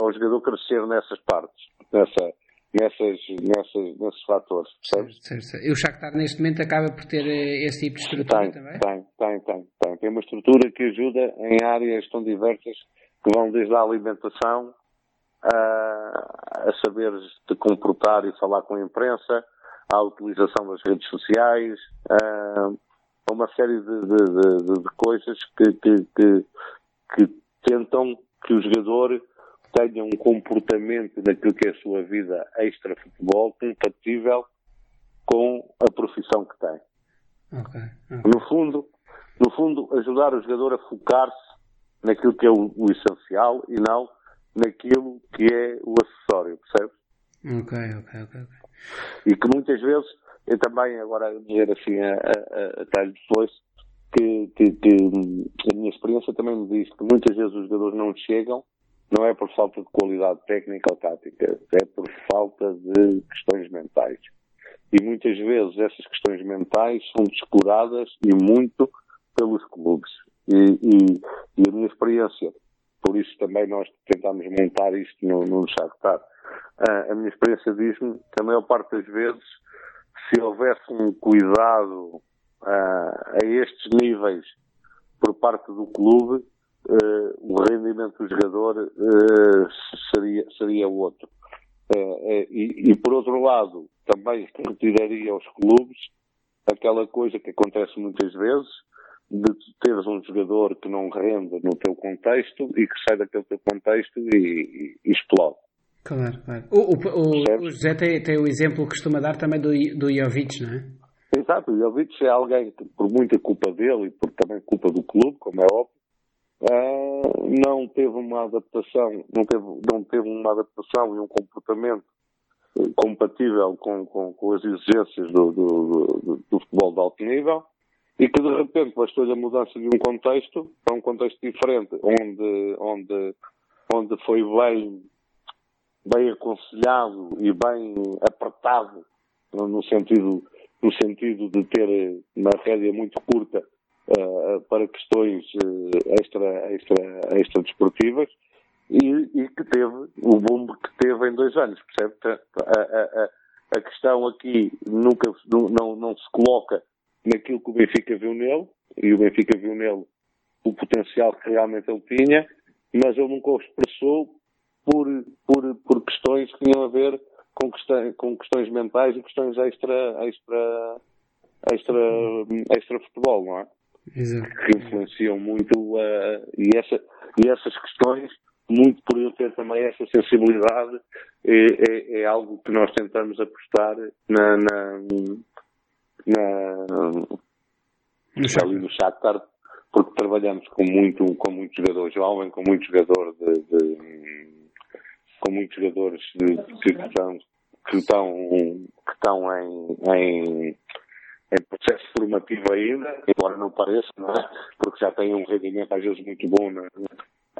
ao jogador crescer nessas partes, nessa, nessas, nessas, nesses fatores, percebes? Certo, certo. E o Shakhtar neste momento acaba por ter eh, esse tipo de estrutura tem, também? Tem, tem, tem, tem. Tem uma estrutura que ajuda em áreas tão diversas que vão desde a alimentação a, a saber te comportar e falar com a imprensa, à utilização das redes sociais, a, a uma série de, de, de, de coisas que, que, que, que tentam que o jogador tenha um comportamento naquilo que é a sua vida extra-futebol compatível com a profissão que tem. Okay, okay. No fundo, no fundo, ajudar o jogador a focar-se naquilo que é o, o, essencial e não naquilo que é o acessório, percebe? Ok, ok, ok. E que muitas vezes, eu também, agora dizer assim a, a, a talho depois, que, que, que a minha experiência também me diz que muitas vezes os jogadores não chegam não é por falta de qualidade técnica ou tática, é por falta de questões mentais. E muitas vezes essas questões mentais são descuradas e muito pelos clubes. E, e, e a minha experiência, por isso também nós tentamos montar isto no, no Shakhtar, uh, a minha experiência diz-me que a maior parte das vezes, se houvesse um cuidado uh, a estes níveis por parte do clube, uh, o rendimento do jogador seria, seria outro. E, e, por outro lado, também retiraria aos clubes aquela coisa que acontece muitas vezes, de teres um jogador que não rende no teu contexto e que sai daquele teu contexto e, e, e explode. Claro, claro. O, o, o José tem, tem, o exemplo que costuma dar também do, do Jovic, não é? Exato, o Jovic é alguém que, por muita culpa dele e por também culpa do clube, como é óbvio, uh, não teve uma adaptação, não teve, não teve uma adaptação e um comportamento compatível com, com, com as exigências do, do, do, do futebol de alto nível e que de repente bastou-lhe a mudança de um contexto para um contexto diferente, onde, onde, onde foi bem, bem aconselhado e bem apertado no sentido, no sentido de ter uma rédea muito curta uh, para questões uh, extra, extra, extra desportivas e, e, que teve o boom que teve em dois anos, percebe? A, a, a questão aqui nunca não, não, se coloca naquilo que o Benfica viu nele, e o Benfica viu nele o potencial que realmente ele tinha, mas ele nunca o expressou por, por, por questões que tinham a ver com, questões, com questões mentais e questões extra, extra, extra, extra futebol, não é? Exato. Que influenciam muito uh, e, essa, e essas questões, muito por eu ter também essa sensibilidade, é, é, é algo que nós tentamos apostar na, na na, ali no Shakhtar, porque trabalhamos com muito, com muito jogador jovem, com muito jogador de, de com muitos jogadores de, que, estão, que estão, que estão em, em, em, processo formativo ainda, embora não pareça, não é? porque já têm um rendimento às vezes muito bom na,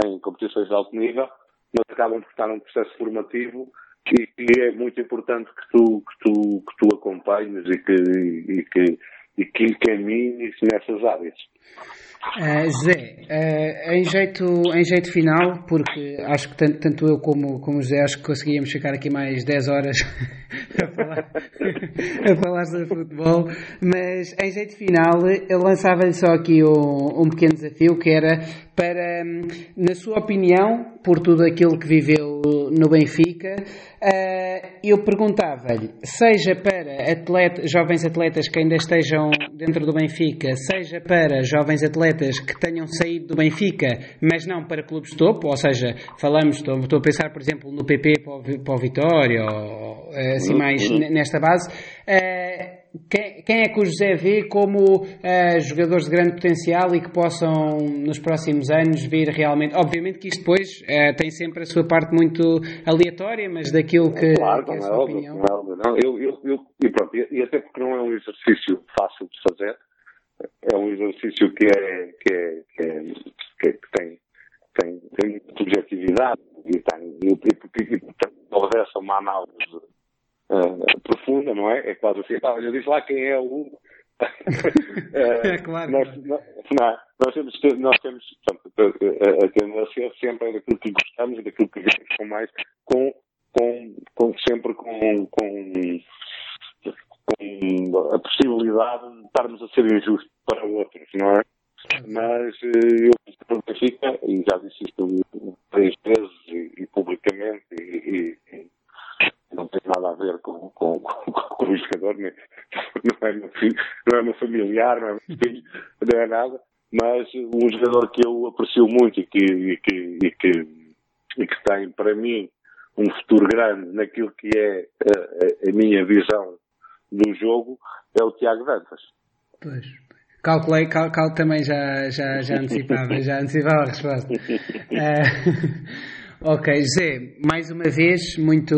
em competições de alto nível, mas acabam por estar num processo formativo e, e é muito importante que tu, que tu, que tu acompanhes e que, e que, e que encaminhes nessas áreas. Uh, José, uh, em, jeito, em jeito final, porque acho que tanto, tanto eu como, como o José acho que conseguíamos ficar aqui mais 10 horas a, falar, a falar sobre futebol, mas em jeito final eu lançava-lhe só aqui um, um pequeno desafio que era para, na sua opinião, por tudo aquilo que viveu no Benfica, uh, eu perguntava-lhe, seja para atleta, jovens atletas que ainda estejam dentro do Benfica, seja para jovens atletas que tenham saído do Benfica, mas não para clubes de topo, ou seja, falamos, estou, estou a pensar, por exemplo, no PP para o, para o Vitória, ou assim mais nesta base, uh, quem, quem, é que o José vê como uh, jogadores de grande potencial e que possam, nos próximos anos, vir realmente. Obviamente que isto depois uh, tem sempre a sua parte muito aleatória, mas daquilo que, claro, que é a sua é óbvio, opinião. Não, não. Eu, eu, eu, e, pronto, e, até porque não é um exercício fácil de fazer, é um exercício que, é, que, é, que, é, que, é, que tem, tem, tem subjetividade e tem, e, e, e, portanto, obedece a uma análise uh, profunda, não é? É quase assim, ah, olha, diz lá quem é o. é claro. Nós, nós, não, nós temos, nós temos portanto, a, a tendência sempre é daquilo que gostamos e daquilo que com mais, com, com, com sempre com, com, com a possibilidade de estarmos a ser injustos para outros, não é? Mas eh, eu Benfica, e já disse isto três vezes e, e publicamente, e, e, não tem nada a ver com, com, com, com o jogador, nem, não, é meu filho, não é meu familiar, não é meu filho, não é nada, mas um jogador que eu aprecio muito e que, e que, e que, e que tem para mim um futuro grande naquilo que é a, a minha visão do jogo é o Tiago Dantas. Pois. Calculei, cal, cal, também já, já, já antecipava, já antecipava a resposta. Uh, Ok, José, mais uma vez, muito,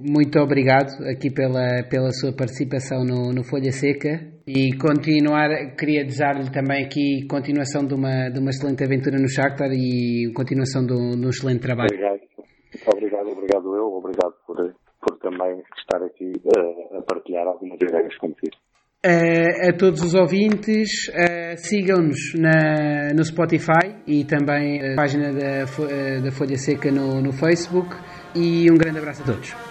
muito obrigado aqui pela, pela sua participação no, no Folha Seca e continuar, queria desejar-lhe também aqui continuação de uma, de uma excelente aventura no Shakhtar e continuação de um, de um excelente trabalho. Obrigado, obrigado, obrigado eu, obrigado por, por também estar aqui uh, a partilhar algumas ideias contigo. Uh, a todos os ouvintes, uh, sigam-nos no Spotify e também a página da, da Folha Seca no, no Facebook. E um grande abraço a todos.